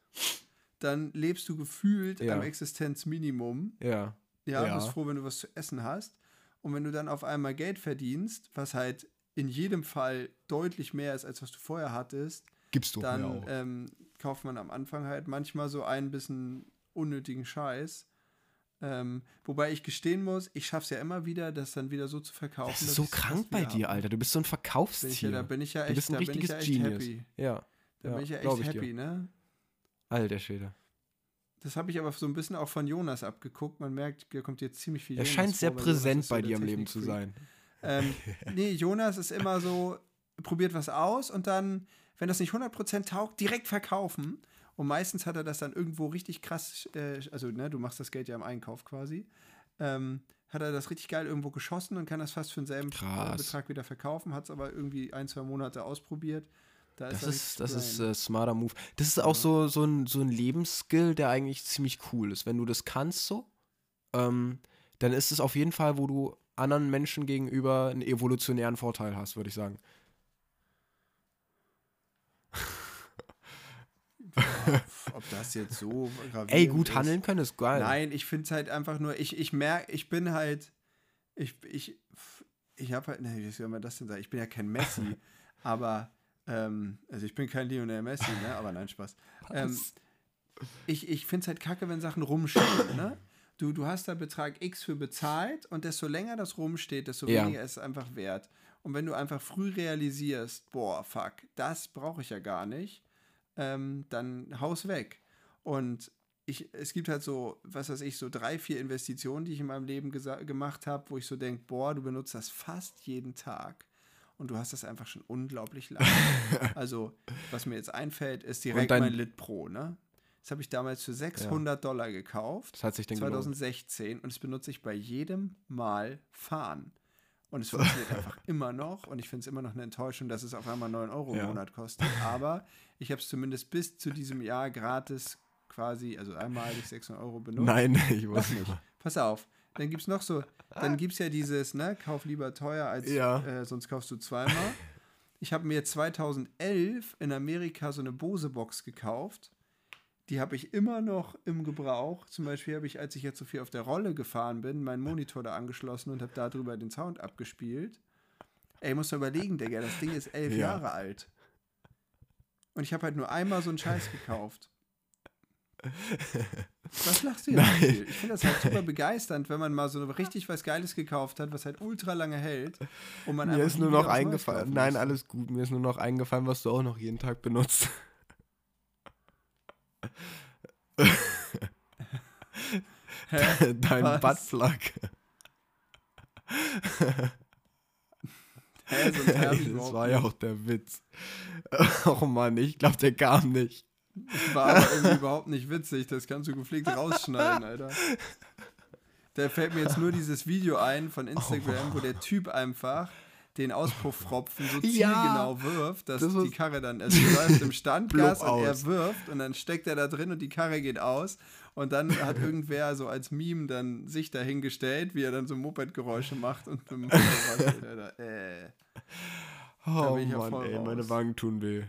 dann lebst du gefühlt Ja. am Existenzminimum. Ja. Ja, Ja. bist froh, wenn du was zu essen hast. Und wenn du dann auf einmal Geld verdienst, was halt in jedem Fall deutlich mehr ist, als was du vorher hattest, Gibst du dann ähm, kauft man am Anfang halt manchmal so ein bisschen unnötigen Scheiß. Ähm, wobei ich gestehen muss, ich schaffe es ja immer wieder, das dann wieder so zu verkaufen. das ist so krank bei dir. Alter. Du bist so ein Bin ich ja, Verkaufstier. da bin ich ja du echt, bist ein da bin ich richtiges ja echt Genius. happy. Ja. Da ja, bin ich ja echt ich dir. happy, ne? Alter Schwede. Das habe ich aber so ein bisschen auch von Jonas abgeguckt. Man merkt, hier kommt jetzt ziemlich viel Er Jonas scheint sehr vor, präsent so bei der dir im Leben zu sein. Ähm, nee, Jonas ist immer so, probiert was aus und dann, wenn das nicht 100% taugt, direkt verkaufen. Und meistens hat er das dann irgendwo richtig krass, äh, also ne, du machst das Geld ja im Einkauf quasi, ähm, hat er das richtig geil irgendwo geschossen und kann das fast für denselben äh, Krass. Betrag wieder verkaufen, hat es aber irgendwie ein, zwei Monate ausprobiert. Da Das ist, das ist brain. äh, smarter Move. Das ist auch so, so, ein, so ein Lebensskill, der eigentlich ziemlich cool ist. Wenn du das kannst so, ähm, dann ist es auf jeden Fall, wo du anderen Menschen gegenüber einen evolutionären Vorteil hast, würde ich sagen. Ob das jetzt so Ey, gut ist. handeln können ist geil. Nein, ich finde es halt einfach nur, ich, ich merke, ich bin halt, ich, ich, ich habe halt, ne, wie soll man das denn sagen? Ich bin ja kein Messi, aber, ähm, also ich bin kein Lionel Messi, ne, aber nein, Spaß. Ähm, ich ich finde es halt kacke, wenn Sachen rumstehen, ne? Du, du hast da Betrag X für bezahlt und desto länger das rumsteht, desto Ja. weniger ist es einfach wert. Und wenn du einfach früh realisierst, boah, fuck, das brauche ich ja gar nicht, ähm, dann haus weg. Und ich, es gibt halt so, was weiß ich, so drei, vier Investitionen, die ich in meinem Leben gemacht habe, wo ich so denke, boah, du benutzt das fast jeden Tag. Und du hast das einfach schon unglaublich lange. also, was mir jetzt einfällt, ist direkt dein- mein Lit Pro, ne? Das habe ich damals für 600 Dollar gekauft. Das hat sich gelohnt. 2016 und das benutze ich bei jedem Mal fahren. Und es funktioniert einfach immer noch und ich finde es immer noch eine Enttäuschung, dass es auf einmal 9 Euro Ja. im Monat kostet. Aber ich habe es zumindest bis zu diesem Jahr gratis quasi, also einmalig 600 Euro benutzt. Nein, ich weiß nicht. nicht. Pass auf. Dann gibt es noch so, dann gibt es ja dieses, ne, kauf lieber teuer, als Ja. äh, sonst kaufst du zweimal. Ich habe mir 2011 in Amerika so eine Bose-Box gekauft. Die habe ich immer noch im Gebrauch. Zum Beispiel habe ich, als ich jetzt so viel auf der Rolle gefahren bin, meinen Monitor da angeschlossen und habe darüber den Sound abgespielt. Ey, muss mal überlegen, Digga, das Ding ist elf Ja. Jahre alt. Und ich habe halt nur einmal so einen Scheiß gekauft. Was lachst du jetzt? Nein. Ich finde das halt super begeisternd, wenn man mal so richtig was Geiles gekauft hat, was halt ultra lange hält. Und man Mir ist nur noch eingefallen. Nein, alles gut. Mir ist nur noch eingefallen, was du auch noch jeden Tag benutzt. Hä? Dein Was? Buttplug. Hä, sonst ich das war ja auch der Witz. Oh Mann, ich glaube, der kam nicht. War aber irgendwie überhaupt nicht witzig. Das kannst du gepflegt rausschneiden, Alter. Da fällt mir jetzt nur dieses Video ein von Instagram, wo der Typ einfach den Auspuffropfen so Ja. zielgenau wirft, dass Das die Karre dann, also läuft im Standgas und er wirft und dann steckt er da drin und die Karre geht aus Und dann hat irgendwer so als Meme dann sich dahingestellt, wie er dann so Moped-Geräusche macht und mit dem er da, äh. Oh ja Mann, ey, meine raus. Wangen tun weh.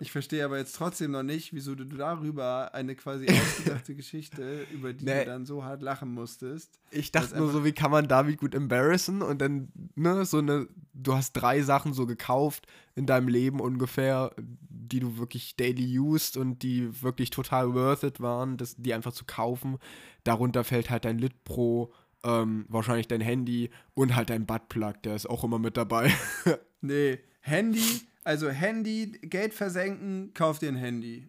Ich verstehe aber jetzt trotzdem noch nicht, wieso du darüber eine quasi ausgedachte Geschichte, über die Nee. du dann so hart lachen musstest. Ich dachte nur so, wie kann man David gut embarrassen und dann, ne, so eine, du hast drei Sachen so gekauft in deinem Leben ungefähr, die du wirklich daily used und die wirklich total worth it waren, das, die einfach zu kaufen. Darunter fällt halt dein Lit Pro, ähm, wahrscheinlich dein Handy und halt dein Buttplug, der ist auch immer mit dabei. Nee, Handy, also Handy, Geld versenken, kauf dir ein Handy,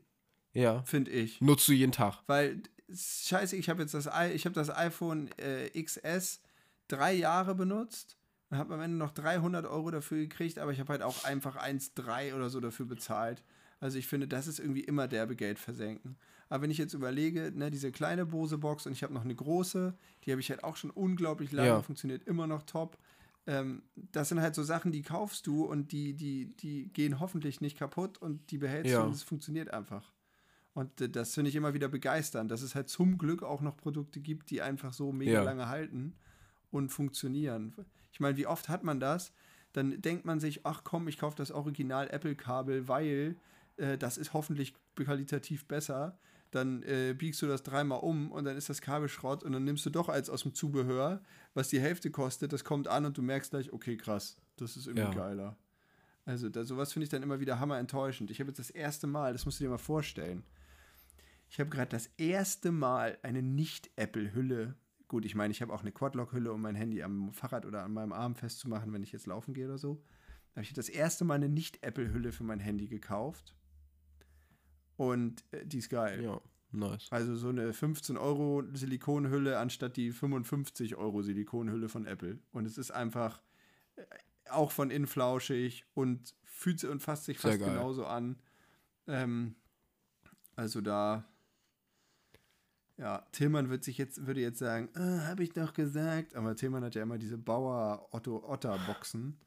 ja. finde ich. Nutzt du jeden Tag. Weil, scheiße, ich habe jetzt das, I- ich hab das iPhone äh, XS drei Jahre benutzt und habe am Ende noch 300 Euro dafür gekriegt, aber ich habe halt auch einfach 1,3 oder so dafür bezahlt. Also ich finde, das ist irgendwie immer derbe Geld versenken. Aber wenn ich jetzt überlege, ne, diese kleine Bose-Box und ich habe noch eine große, die habe ich halt auch schon unglaublich lange, Ja. funktioniert immer noch top. Ähm, das sind halt so Sachen, die kaufst du und die, die, die gehen hoffentlich nicht kaputt und die behältst Ja. du und es funktioniert einfach. Und äh, das finde ich immer wieder begeisternd, dass es halt zum Glück auch noch Produkte gibt, die einfach so mega Ja. lange halten und funktionieren. Ich meine, wie oft hat man das? Dann denkt man sich, ach komm, ich kaufe das Original Apple-Kabel, weil äh, das ist hoffentlich qualitativ besser. Dann äh, biegst du das dreimal um und dann ist das Kabel Schrott und dann nimmst du doch eins aus dem Zubehör, was die Hälfte kostet, das kommt an und du merkst gleich, okay, krass, das ist irgendwie Ja. geiler. Also da, sowas finde ich dann immer wieder hammer enttäuschend. Ich habe jetzt das erste Mal, das musst du dir mal vorstellen, ich habe gerade das erste Mal eine Nicht-Apple-Hülle. Gut, ich meine, ich habe auch eine Quadlock-Hülle, um mein Handy am Fahrrad oder an meinem Arm festzumachen, wenn ich jetzt laufen gehe oder so. Da habe ich das erste Mal eine Nicht-Apple-Hülle für mein Handy gekauft. Und äh, die ist geil. Ja, nice. Also so eine 15 Euro Silikonhülle anstatt die 55 Euro Silikonhülle von Apple. Und es ist einfach äh, auch von innen flauschig und fühlt sich und fasst sich Sehr fast geil. genauso an. Ähm, also da, ja, Tillmann wird sich jetzt, würde jetzt sagen, äh, habe ich doch gesagt. Aber Tillmann hat ja immer diese Bauer Otto Otter Boxen.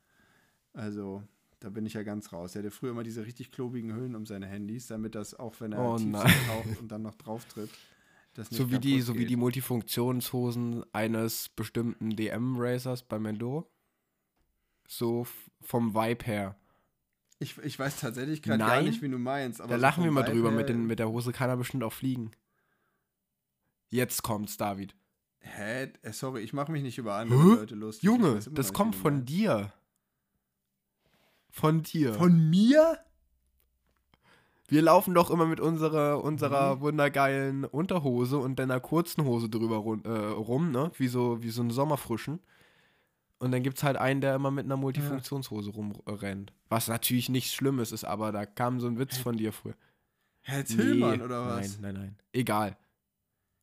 Also da bin ich ja ganz raus. Er hatte früher immer diese richtig klobigen Hüllen um seine Handys, damit das auch, wenn er Oh tief taucht und dann noch drauf tritt. das nicht So wie, die, so wie die Multifunktionshosen eines bestimmten DM-Racers bei Mendo. So vom Vibe her. Ich, ich weiß tatsächlich gerade gar nicht, wie du meinst. Aber Da so lachen wir mal Vibe drüber. Mit, den, mit der Hose kann er bestimmt auch fliegen. Jetzt kommt's, David. Hä? Äh, Sorry, ich mache mich nicht über andere? Leute lustig. Junge, das kommt von dir. Von dir. Von mir? wir laufen doch immer mit unserer, unserer Mhm. wundergeilen Unterhose und deiner kurzen Hose drüber run, äh, rum, ne? Wie so, wie so ein Sommerfrischen. Und dann gibt's halt einen, der immer mit einer Multifunktionshose rumrennt. Was natürlich nichts Schlimmes ist, aber da kam so ein Witz von dir früher. Herr Tillmann Nee, oder was? Nein, nein, nein. Egal.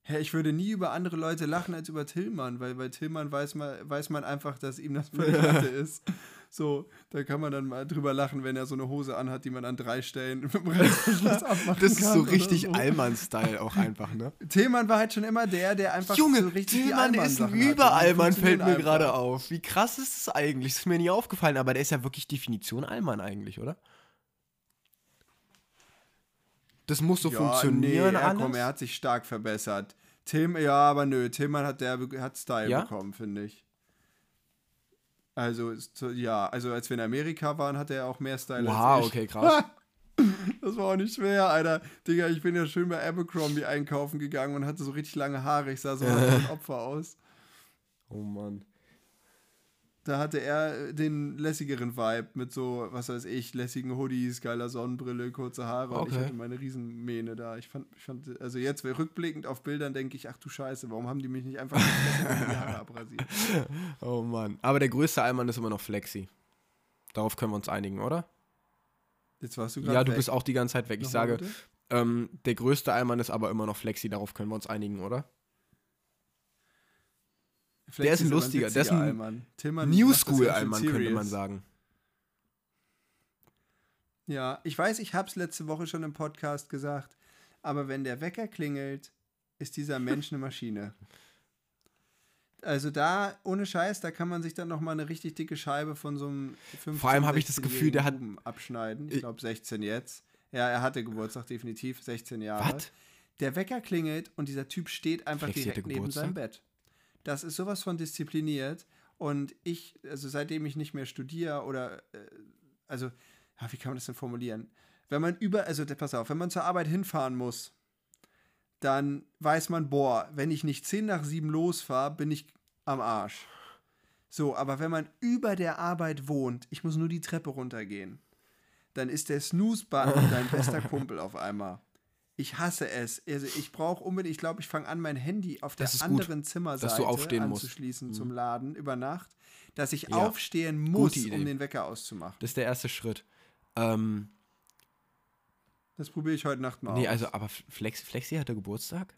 Hä, ich würde nie über andere Leute lachen als über Tillmann, weil bei Tillmann weiß man, weiß man einfach, dass ihm das völlig Latte ist. So, da kann man dann mal drüber lachen, wenn er so eine Hose anhat, die man an drei Stellen mit dem Reißverschluss abmachen Das ist kann so richtig so. Allmann-Style auch einfach, ne? Tillmann war halt schon immer der, der einfach Junge, so richtig die Tillmann ist ein. Die Überallmann, fällt mir gerade auf. Wie krass ist das eigentlich? Das ist mir nie aufgefallen, aber der ist ja wirklich Definition Allmann eigentlich, oder? Das muss so ja, funktionieren nee, ja, alles. komm, er hat sich stark verbessert. Tim, ja, aber nö, Tillmann hat der hat Style Ja? bekommen, finde ich. Also, ja, also als wir in Amerika waren, hat er auch mehr Style wow, als ich. okay, krass. Das war auch nicht schwer, Alter. Digga, ich bin ja schön bei Abercrombie einkaufen gegangen und hatte so richtig lange Haare. Ich sah so ein Opfer aus. oh Mann. Da hatte er äh, den lässigeren Vibe mit so, was weiß ich, lässigen Hoodies, geiler Sonnenbrille, kurze Haare und ich Okay. hatte meine Riesenmähne da. Ich fand, ich fand, also jetzt rückblickend auf Bildern denke ich, ach du Scheiße, warum haben die mich nicht einfach die Haare abrasiert? Oh Mann. Aber der größte Allmann ist immer noch Flexi. Darauf können wir uns einigen, oder? Jetzt warst du gerade Ja, du weg. bist auch die ganze Zeit weg. Ich Nochmal sage, ähm, der größte Allmann ist aber immer noch Flexi. Darauf können wir uns einigen, oder? Der ist ein lustiger, der ist ein. Tillmann New School Allmann, könnte man sagen. Ja, ich weiß, ich habe es letzte Woche schon im Podcast gesagt, aber wenn der Wecker klingelt, ist dieser Mensch eine Maschine. Also da, ohne Scheiß, da kann man sich dann noch mal eine richtig dicke Scheibe von so einem 15 Vor allem habe ich das Gefühl, der hat- abschneiden. Ich Ich- glaube 16 jetzt. Ja, er hatte Geburtstag definitiv, 16 Jahre. Was? Der Wecker klingelt und dieser Typ steht einfach direkt neben seinem Bett. Das ist sowas von diszipliniert. Und ich, also seitdem ich nicht mehr studiere oder, äh, also, ja, wie kann man das denn formulieren? Wenn man über, also pass auf, wenn man zur Arbeit hinfahren muss, dann weiß man, boah, wenn ich nicht 10 nach 7 losfahre, bin ich am Arsch. So, aber wenn man über der Arbeit wohnt, ich muss nur die Treppe runtergehen, dann ist der Snooze-Button dein bester Kumpel auf einmal. Ich hasse es. Also ich brauche unbedingt, ich glaube, ich fange an, mein Handy auf der Das gut, anderen Zimmerseite dass du aufstehen musst. Mhm. anzuschließen zum Laden über Nacht, dass ich Ja, aufstehen muss, um den Wecker auszumachen. Das ist der erste Schritt. Ähm, Das probiere ich heute Nacht mal nee, aus. also, aber Flex, Flexi hatte Geburtstag?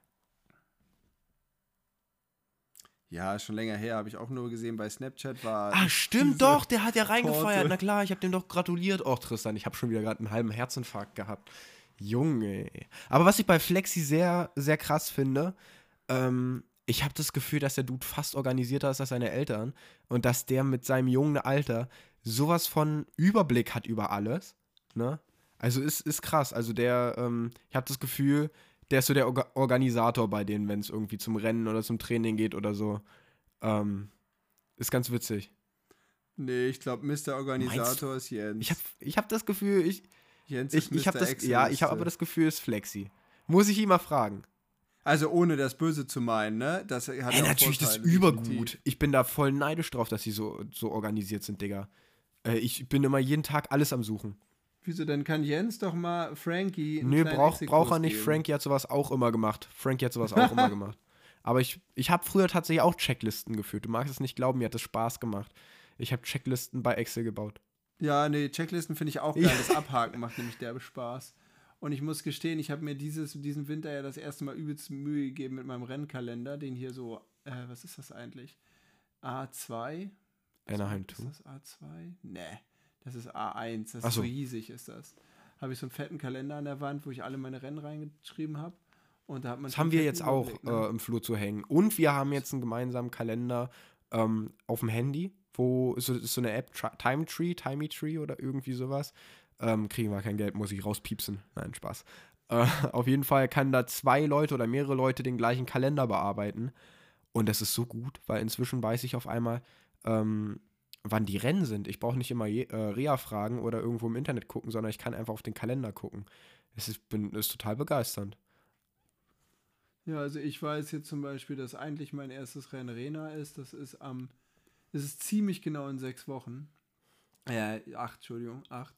Ja, schon länger her, habe ich auch nur gesehen bei Snapchat war. Ah, stimmt doch, der hat ja reingefeiert. Torte. Na klar, ich habe dem doch gratuliert. Och, Tristan, ich habe schon wieder gerade einen halben Herzinfarkt gehabt. Junge. Aber was ich bei Flexi sehr, sehr krass finde, ähm, ich habe das Gefühl, dass der Dude fast organisierter ist als seine Eltern und dass der mit seinem jungen Alter sowas von Überblick hat über alles. Ne? Also ist, ist krass. Also der, ähm, ich habe das Gefühl, der ist so der Orga Organisator bei denen, wenn es irgendwie zum Rennen oder zum Training geht oder so. Ähm, ist ganz witzig. Nee, ich glaube, Mr. Organisator ist Jens. Ich habe ich hab das Gefühl, ich, Jens ich, ich habe das, ja, ich habe aber das Gefühl, es ist Flexi. Muss ich ihn mal fragen. Also ohne das Böse zu meinen, ne? Das hat Ja, ja natürlich, das ist Vorteile, übergut. definitiv. Ich bin da voll neidisch drauf, dass sie so, so organisiert sind, Digga. Äh, ich bin immer jeden Tag alles am Suchen. Wieso, dann kann Jens doch mal Frankie. Nö, brauch, braucht er nicht. geben. Frankie hat sowas auch immer gemacht. Frankie hat sowas auch immer gemacht. Aber ich, ich habe früher tatsächlich auch Checklisten geführt. Du magst es nicht glauben, mir hat das Spaß gemacht. Ich habe Checklisten bei Excel gebaut. Ja, nee, Checklisten finde ich auch geil. Das Abhaken macht nämlich derbe Spaß. Und ich muss gestehen, ich habe mir dieses, diesen Winter ja das erste Mal übelst Mühe gegeben mit meinem Rennkalender, den hier so, äh, was ist das eigentlich? A2? Anaheim Ist 2. das A2? Nee, das ist A1. Das Ach ist so. riesig, ist das. Habe ich so einen fetten Kalender an der Wand, wo ich alle meine Rennen reingeschrieben habe. Und da hat man Das haben wir jetzt auch Überblick, ne? äh, im Flur zu hängen. Und wir haben jetzt einen gemeinsamen Kalender ähm, auf dem Handy, wo so, ist so eine App, Time Tree, Timey Tree oder irgendwie sowas. Ähm, kriegen wir kein Geld, muss ich rauspiepsen. Nein, Spaß. Äh, auf jeden Fall kann da zwei Leute oder mehrere Leute den gleichen Kalender bearbeiten. Und das ist so gut, weil inzwischen weiß ich auf einmal, ähm, wann die Rennen sind. Ich brauche nicht immer äh, Rea fragen oder irgendwo im Internet gucken, sondern ich kann einfach auf den Kalender gucken. Es ist, bin, ist total begeisternd. Ja, also ich weiß jetzt zum Beispiel, dass eigentlich mein erstes Rennen Rena ist. Das ist am, das ist ziemlich genau in sechs Wochen. Ja, acht, Entschuldigung, acht.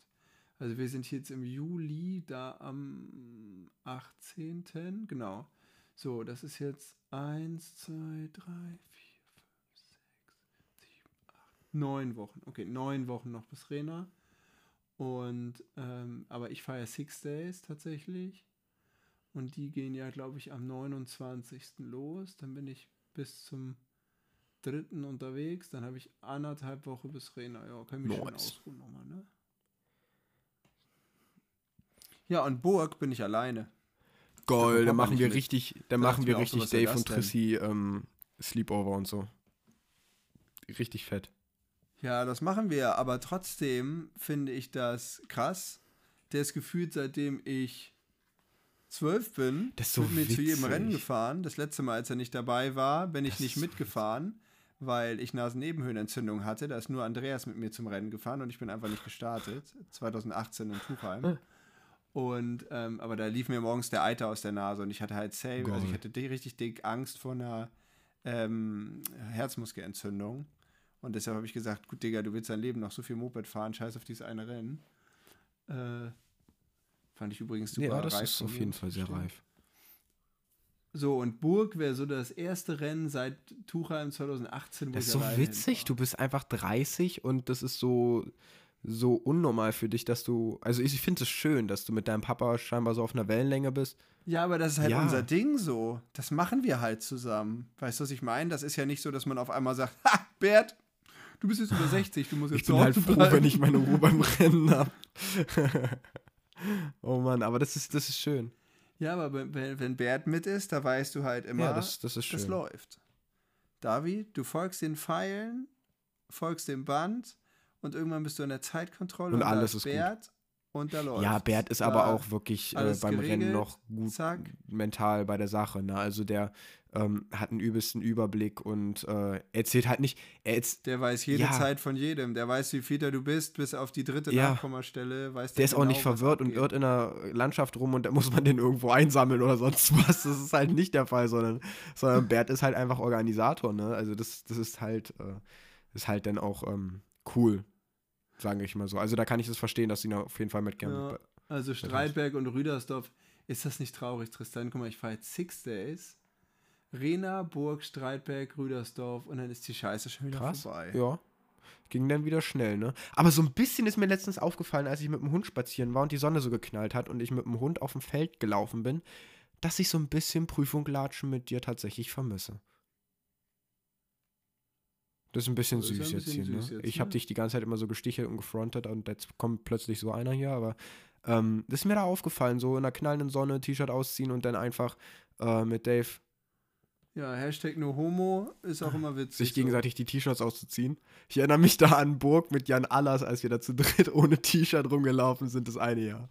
Also wir sind jetzt im Juli, da am 18. Genau. So, das ist jetzt eins, zwei, drei, vier, fünf, sechs, sieben, acht, neun Wochen. Okay, neun Wochen noch bis Rena. Und, ähm, aber ich feiere Six Days tatsächlich. Und die gehen ja, glaube ich, am 29. los. Dann bin ich bis zum 3. unterwegs. Dann habe ich anderthalb Wochen bis Rena. Ja, kann ich mich schön Nice. ausruhen nochmal, ne? Ja, und Burg bin ich alleine. Dann man machen wir mit. richtig, Da machen wir so, richtig soll Dave und denn? Trissi ähm, Sleepover und so. Richtig fett. Ja, das machen wir, aber trotzdem finde ich das krass. Der ist gefühlt, seitdem ich zwölf bin, Das so mit mir zu jedem. Rennen gefahren. Das letzte Mal, als er nicht dabei war, bin ich Das nicht so mitgefahren, weil ich Nasennebenhöhlenentzündung hatte. Da ist nur Andreas mit mir zum Rennen gefahren und ich bin einfach nicht gestartet. 2018 in Tuchheim. Und, ähm, aber da lief mir morgens der Eiter aus der Nase und ich hatte halt safe, also ich hatte richtig dick Angst vor einer ähm, Herzmuskelentzündung. Und deshalb habe ich gesagt, gut, Digga, du willst dein Leben noch so viel Moped fahren, scheiß auf dieses eine Rennen. Äh, fand ich übrigens super ja, das reif ist von auf jeden Fall sehr reif. So, und Burg wäre so das erste Rennen seit Tuchheim 2018, wo Das ist so witzig, du bist einfach 30 und das ist so, so unnormal für dich, dass du, also ich, ich finde es schön, dass du mit deinem Papa scheinbar so auf einer Wellenlänge bist. Ja, aber das ist halt Ja. unser Ding so. Das machen wir halt zusammen. Weißt du, was ich meine? Das ist ja nicht so, dass man auf einmal sagt, ha, Bert, du bist jetzt über 60, du musst jetzt Ich bin halt froh, bleiben. wenn ich meine Ruhe beim Rennen habe. oh Mann, aber das ist, das ist schön. Ja, aber wenn- wenn, Bert mit ist, da weißt du halt immer, Ja, das, das ist schön. das läuft. David, du folgst den Pfeilen, folgst dem Band und irgendwann bist du in der Zeitkontrolle Und da alles ist gut. Und da läuft. Ja, Bert ist aber auch wirklich äh, beim Rennen geregelt, noch gut zack. mental bei der Sache. Ne? Also der ähm, hat einen übelsten Überblick und äh, erzählt halt nicht, er Der weiß jede Ja. Zeit von jedem. Der weiß, wie fitter du bist, bis auf die dritte Ja. Nachkommastelle. Weiß der ist auch nicht genau, verwirrt und irrt in der Landschaft rum und da muss man den irgendwo einsammeln oder sonst was. Das ist halt nicht der Fall, sondern, sondern Bert ist halt einfach Organisator. Ne? Also das, das ist halt, äh, ist halt dann auch ähm, cool, sage ich mal so. Also da kann ich das verstehen, dass sie ihn auf jeden Fall mit gerne. Ja, also Streitberg und Rüdersdorf. Ist das nicht traurig, Tristan? Guck mal, ich fahre jetzt Six Days. Rena, Burg, Streitberg, Rüdersdorf und dann ist die Scheiße schon wieder Krass. vorbei. Ja. Ging dann wieder schnell, ne? Aber so ein bisschen ist mir letztens aufgefallen, als ich mit dem Hund spazieren war und die Sonne so geknallt hat und ich mit dem Hund auf dem Feld gelaufen bin, dass ich so ein bisschen Prüfung latschen mit dir tatsächlich vermisse. Das ist ein bisschen Das süß ein jetzt bisschen hier, süß ne? jetzt, ich habe ne? dich die ganze Zeit immer so gestichelt und gefrontet und jetzt kommt plötzlich so einer hier, aber ähm, das ist mir da aufgefallen, so in der knallenden Sonne, T-Shirt ausziehen und dann einfach äh, mit Dave Ja, Hashtag no homo ist auch immer witzig. sich so. gegenseitig die T-Shirts auszuziehen. Ich erinnere mich da an Burg mit Jan Allers, als wir da zu dritt ohne T-Shirt rumgelaufen sind, das eine Jahr.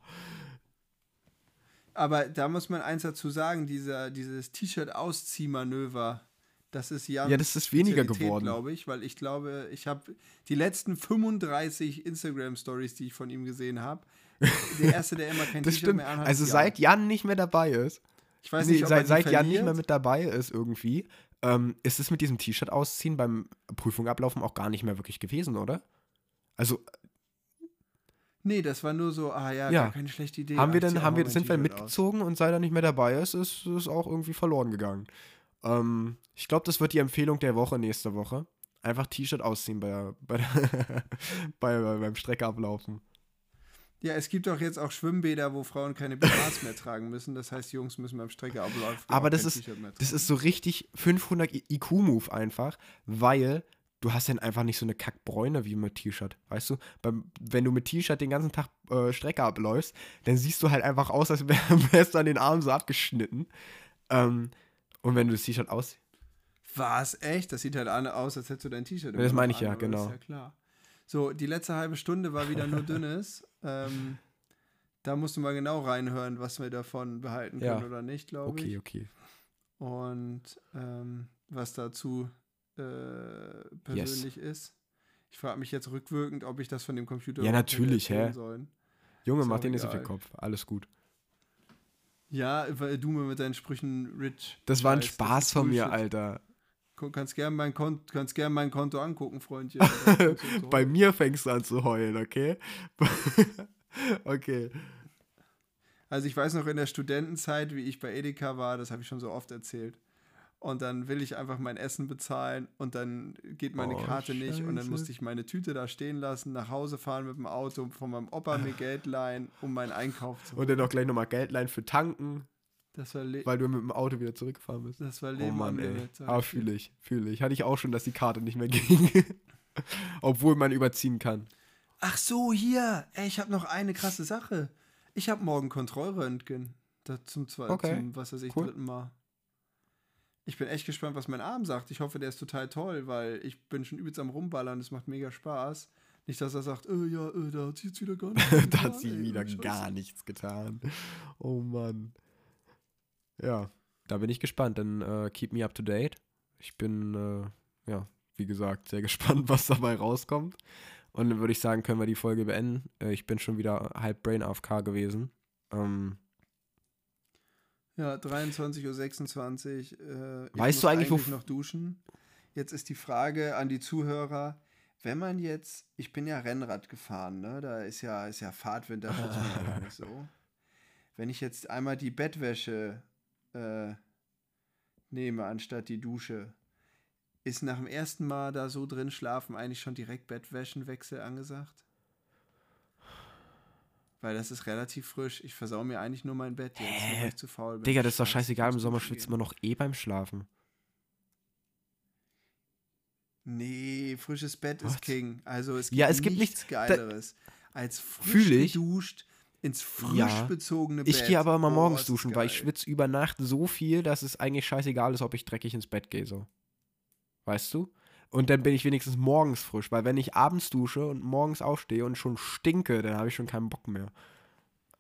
Aber da muss man eins dazu sagen, dieser, dieses T-Shirt-Ausziehmanöver, das ist ja Ja, das ist weniger geworden. glaube ich, weil ich glaube, ich habe die letzten 35 Instagram-Stories, die ich von ihm gesehen habe, der Erste, der immer kein T-Shirt mehr anhat, Also seit Jan nicht mehr dabei ist, Ich weiß nee, nicht, ob seit, seit Jan nicht mehr mit dabei ist irgendwie, ähm, ist es mit diesem T-Shirt ausziehen beim Prüfung ablaufen auch gar nicht mehr wirklich gewesen, oder? Also Nee, das war nur so, ah ja, Ja. gar keine schlechte Idee. haben wir Ah, dann, haben wir, sind wir T-Shirt aus. mitgezogen und seit er nicht mehr dabei ist, ist es auch irgendwie verloren gegangen. Ähm, ich glaube, das wird die Empfehlung der Woche nächste Woche. Einfach T-Shirt ausziehen bei, bei, bei, bei, beim Streckeablaufen. Ja, es gibt auch jetzt auch Schwimmbäder, wo Frauen keine BHs mehr tragen müssen. Das heißt, Jungs müssen beim Streckeablauf Aber das ist, das ist so richtig 500 IQ-Move einfach, weil du hast dann einfach nicht so eine Kackbräune wie mit T-Shirt, weißt du? Beim, wenn du mit T-Shirt den ganzen Tag äh, Strecke abläufst, dann siehst du halt einfach aus, als wär, wärst du an den Armen so abgeschnitten. Ähm, und wenn du das T-Shirt aus... Was? Echt? Das sieht halt aus, als hättest du dein T-Shirt Das meine ich an, ja, genau. Ist ja klar. So, die letzte halbe Stunde war wieder nur dünnes. ähm, da musst du mal genau reinhören, was wir davon behalten Ja. können oder nicht, glaube Okay, ich. okay. Und ähm, was dazu äh, persönlich ist. Ich frage mich jetzt rückwirkend, ob ich das von dem Computer Ja, natürlich, hä? Sollen. Junge, Ist mach dir nicht so viel. Kopf. Alles gut. Ja, weil du mir mit deinen Sprüchen rich. Das war ein Spaß von mir. Alter. Du kannst gerne mein, Konto, kannst gern mein Konto angucken, Freundchen. Bei mir fängst du an zu heulen, okay? okay. Also ich weiß noch in der Studentenzeit, wie ich bei Edeka war, das habe ich schon so oft erzählt. Und dann will ich einfach mein Essen bezahlen und dann geht meine Oh, Karte nicht und dann Scheiße. musste ich meine Tüte da stehen lassen, nach Hause fahren mit dem Auto, von meinem Opa mir Geld leihen, um meinen Einkauf zu Und dann auch gleich nochmal Geld leihen für tanken, Das war, Le weil du mit dem Auto wieder zurückgefahren bist. das war Oh Leben Mann, am ey. Dir. fühle ich, fühle ich. Hatte ich auch schon, dass die Karte nicht mehr ging. Obwohl man überziehen kann. Ach so, hier. Ey, ich habe noch eine krasse Sache. Ich habe morgen Kontrollröntgen. Das zum zweiten, Okay, zum, was weiß ich, cool. dritten Mal. Ich bin echt gespannt, was mein Arm sagt. Ich hoffe, der ist total toll, weil ich bin schon übelst am Rumballern. Das macht mega Spaß. Nicht, dass er sagt, äh, ja, äh, da hat sie jetzt wieder gar nichts da getan, hat sie ey, wieder gar nichts getan. Oh Mann. Ja, da bin ich gespannt. Dann äh, keep me up to date. Ich bin, äh, ja, wie gesagt, sehr gespannt, was dabei rauskommt. Und dann würde ich sagen, können wir die Folge beenden. Äh, ich bin schon wieder halb Brain AFK gewesen. Ähm, Ja, 23.26 Uhr. Äh, Weißt du eigentlich, wo- noch duschen? Jetzt ist die Frage an die Zuhörer. Wenn man jetzt, ich bin ja Rennrad gefahren, ne? Da ist ja, ist ja Fahrtwind, da schützt man ja gar nicht so. Wenn ich jetzt einmal die Bettwäsche äh, nehme anstatt die Dusche, ist nach dem ersten Mal da so drin schlafen eigentlich schon direkt Bettwäschenwechsel angesagt? Weil das ist relativ frisch. Ich versau mir eigentlich nur mein Bett jetzt, Hä? weil ich zu faul bin. Digga, das ist doch Scheiße, scheißegal. Im Sommer schwitzt man noch eh beim Schlafen. Nee, frisches Bett What? ist King. Also es gibt, Ja, es gibt nichts da- Geileres als frisch ich. geduscht ins frisch Ja. bezogene Bett. Ich gehe aber immer Oh, morgens ist duschen, weil ich schwitze über Nacht so viel, dass es eigentlich scheißegal ist, ob ich dreckig ins Bett gehe. So. Weißt du? Und dann bin ich wenigstens morgens frisch, weil wenn ich abends dusche und morgens aufstehe und schon stinke, dann habe ich schon keinen Bock mehr.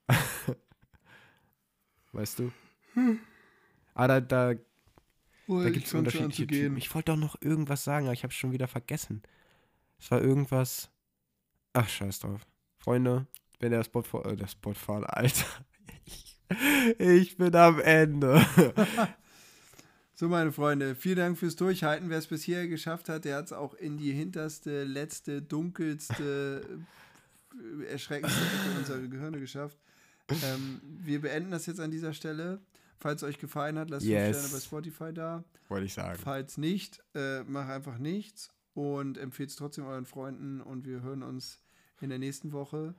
weißt du? Aber da, da, Oh, da gibt es unterschiedliche. Typen. Ich wollte doch noch irgendwas sagen, aber ich habe es schon wieder vergessen. Es war irgendwas. Ach, scheiß drauf. Freunde, wenn der Spot, äh, der Spot fahren, Alter. Ich, ich bin am Ende. So, meine Freunde, vielen Dank fürs Durchhalten. Wer es bisher geschafft hat, der hat es auch in die hinterste, letzte, dunkelste, äh, erschreckendste Ecke unserer Gehirne geschafft. Ähm, wir beenden das jetzt an dieser Stelle. Falls es euch gefallen hat, lasst Yes. 5 Sterne bei Spotify da. Wollte ich sagen. Falls nicht, äh, mach einfach nichts und empfehlt es trotzdem euren Freunden und wir hören uns in der nächsten Woche,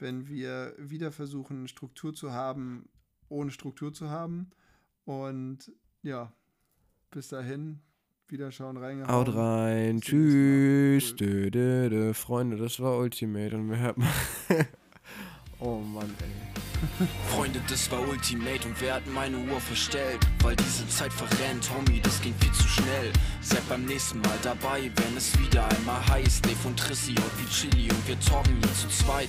wenn wir wieder versuchen, Struktur zu haben, ohne Struktur zu haben. Und ja, bis dahin, wieder schauen, reingehauen. Haut rein. Tschüss. Dö, dö, dö. Freunde, das war Ultimate und wir haben. oh Mann, ey. Freunde, das war Ultimate und wir hatten meine Uhr verstellt. Weil diese Zeit verrennt, Homie, das ging viel zu schnell. Seid beim nächsten Mal dabei, wenn es wieder einmal heißt. Dave und Trissi und wie Chili und wir talken hier zu zweit.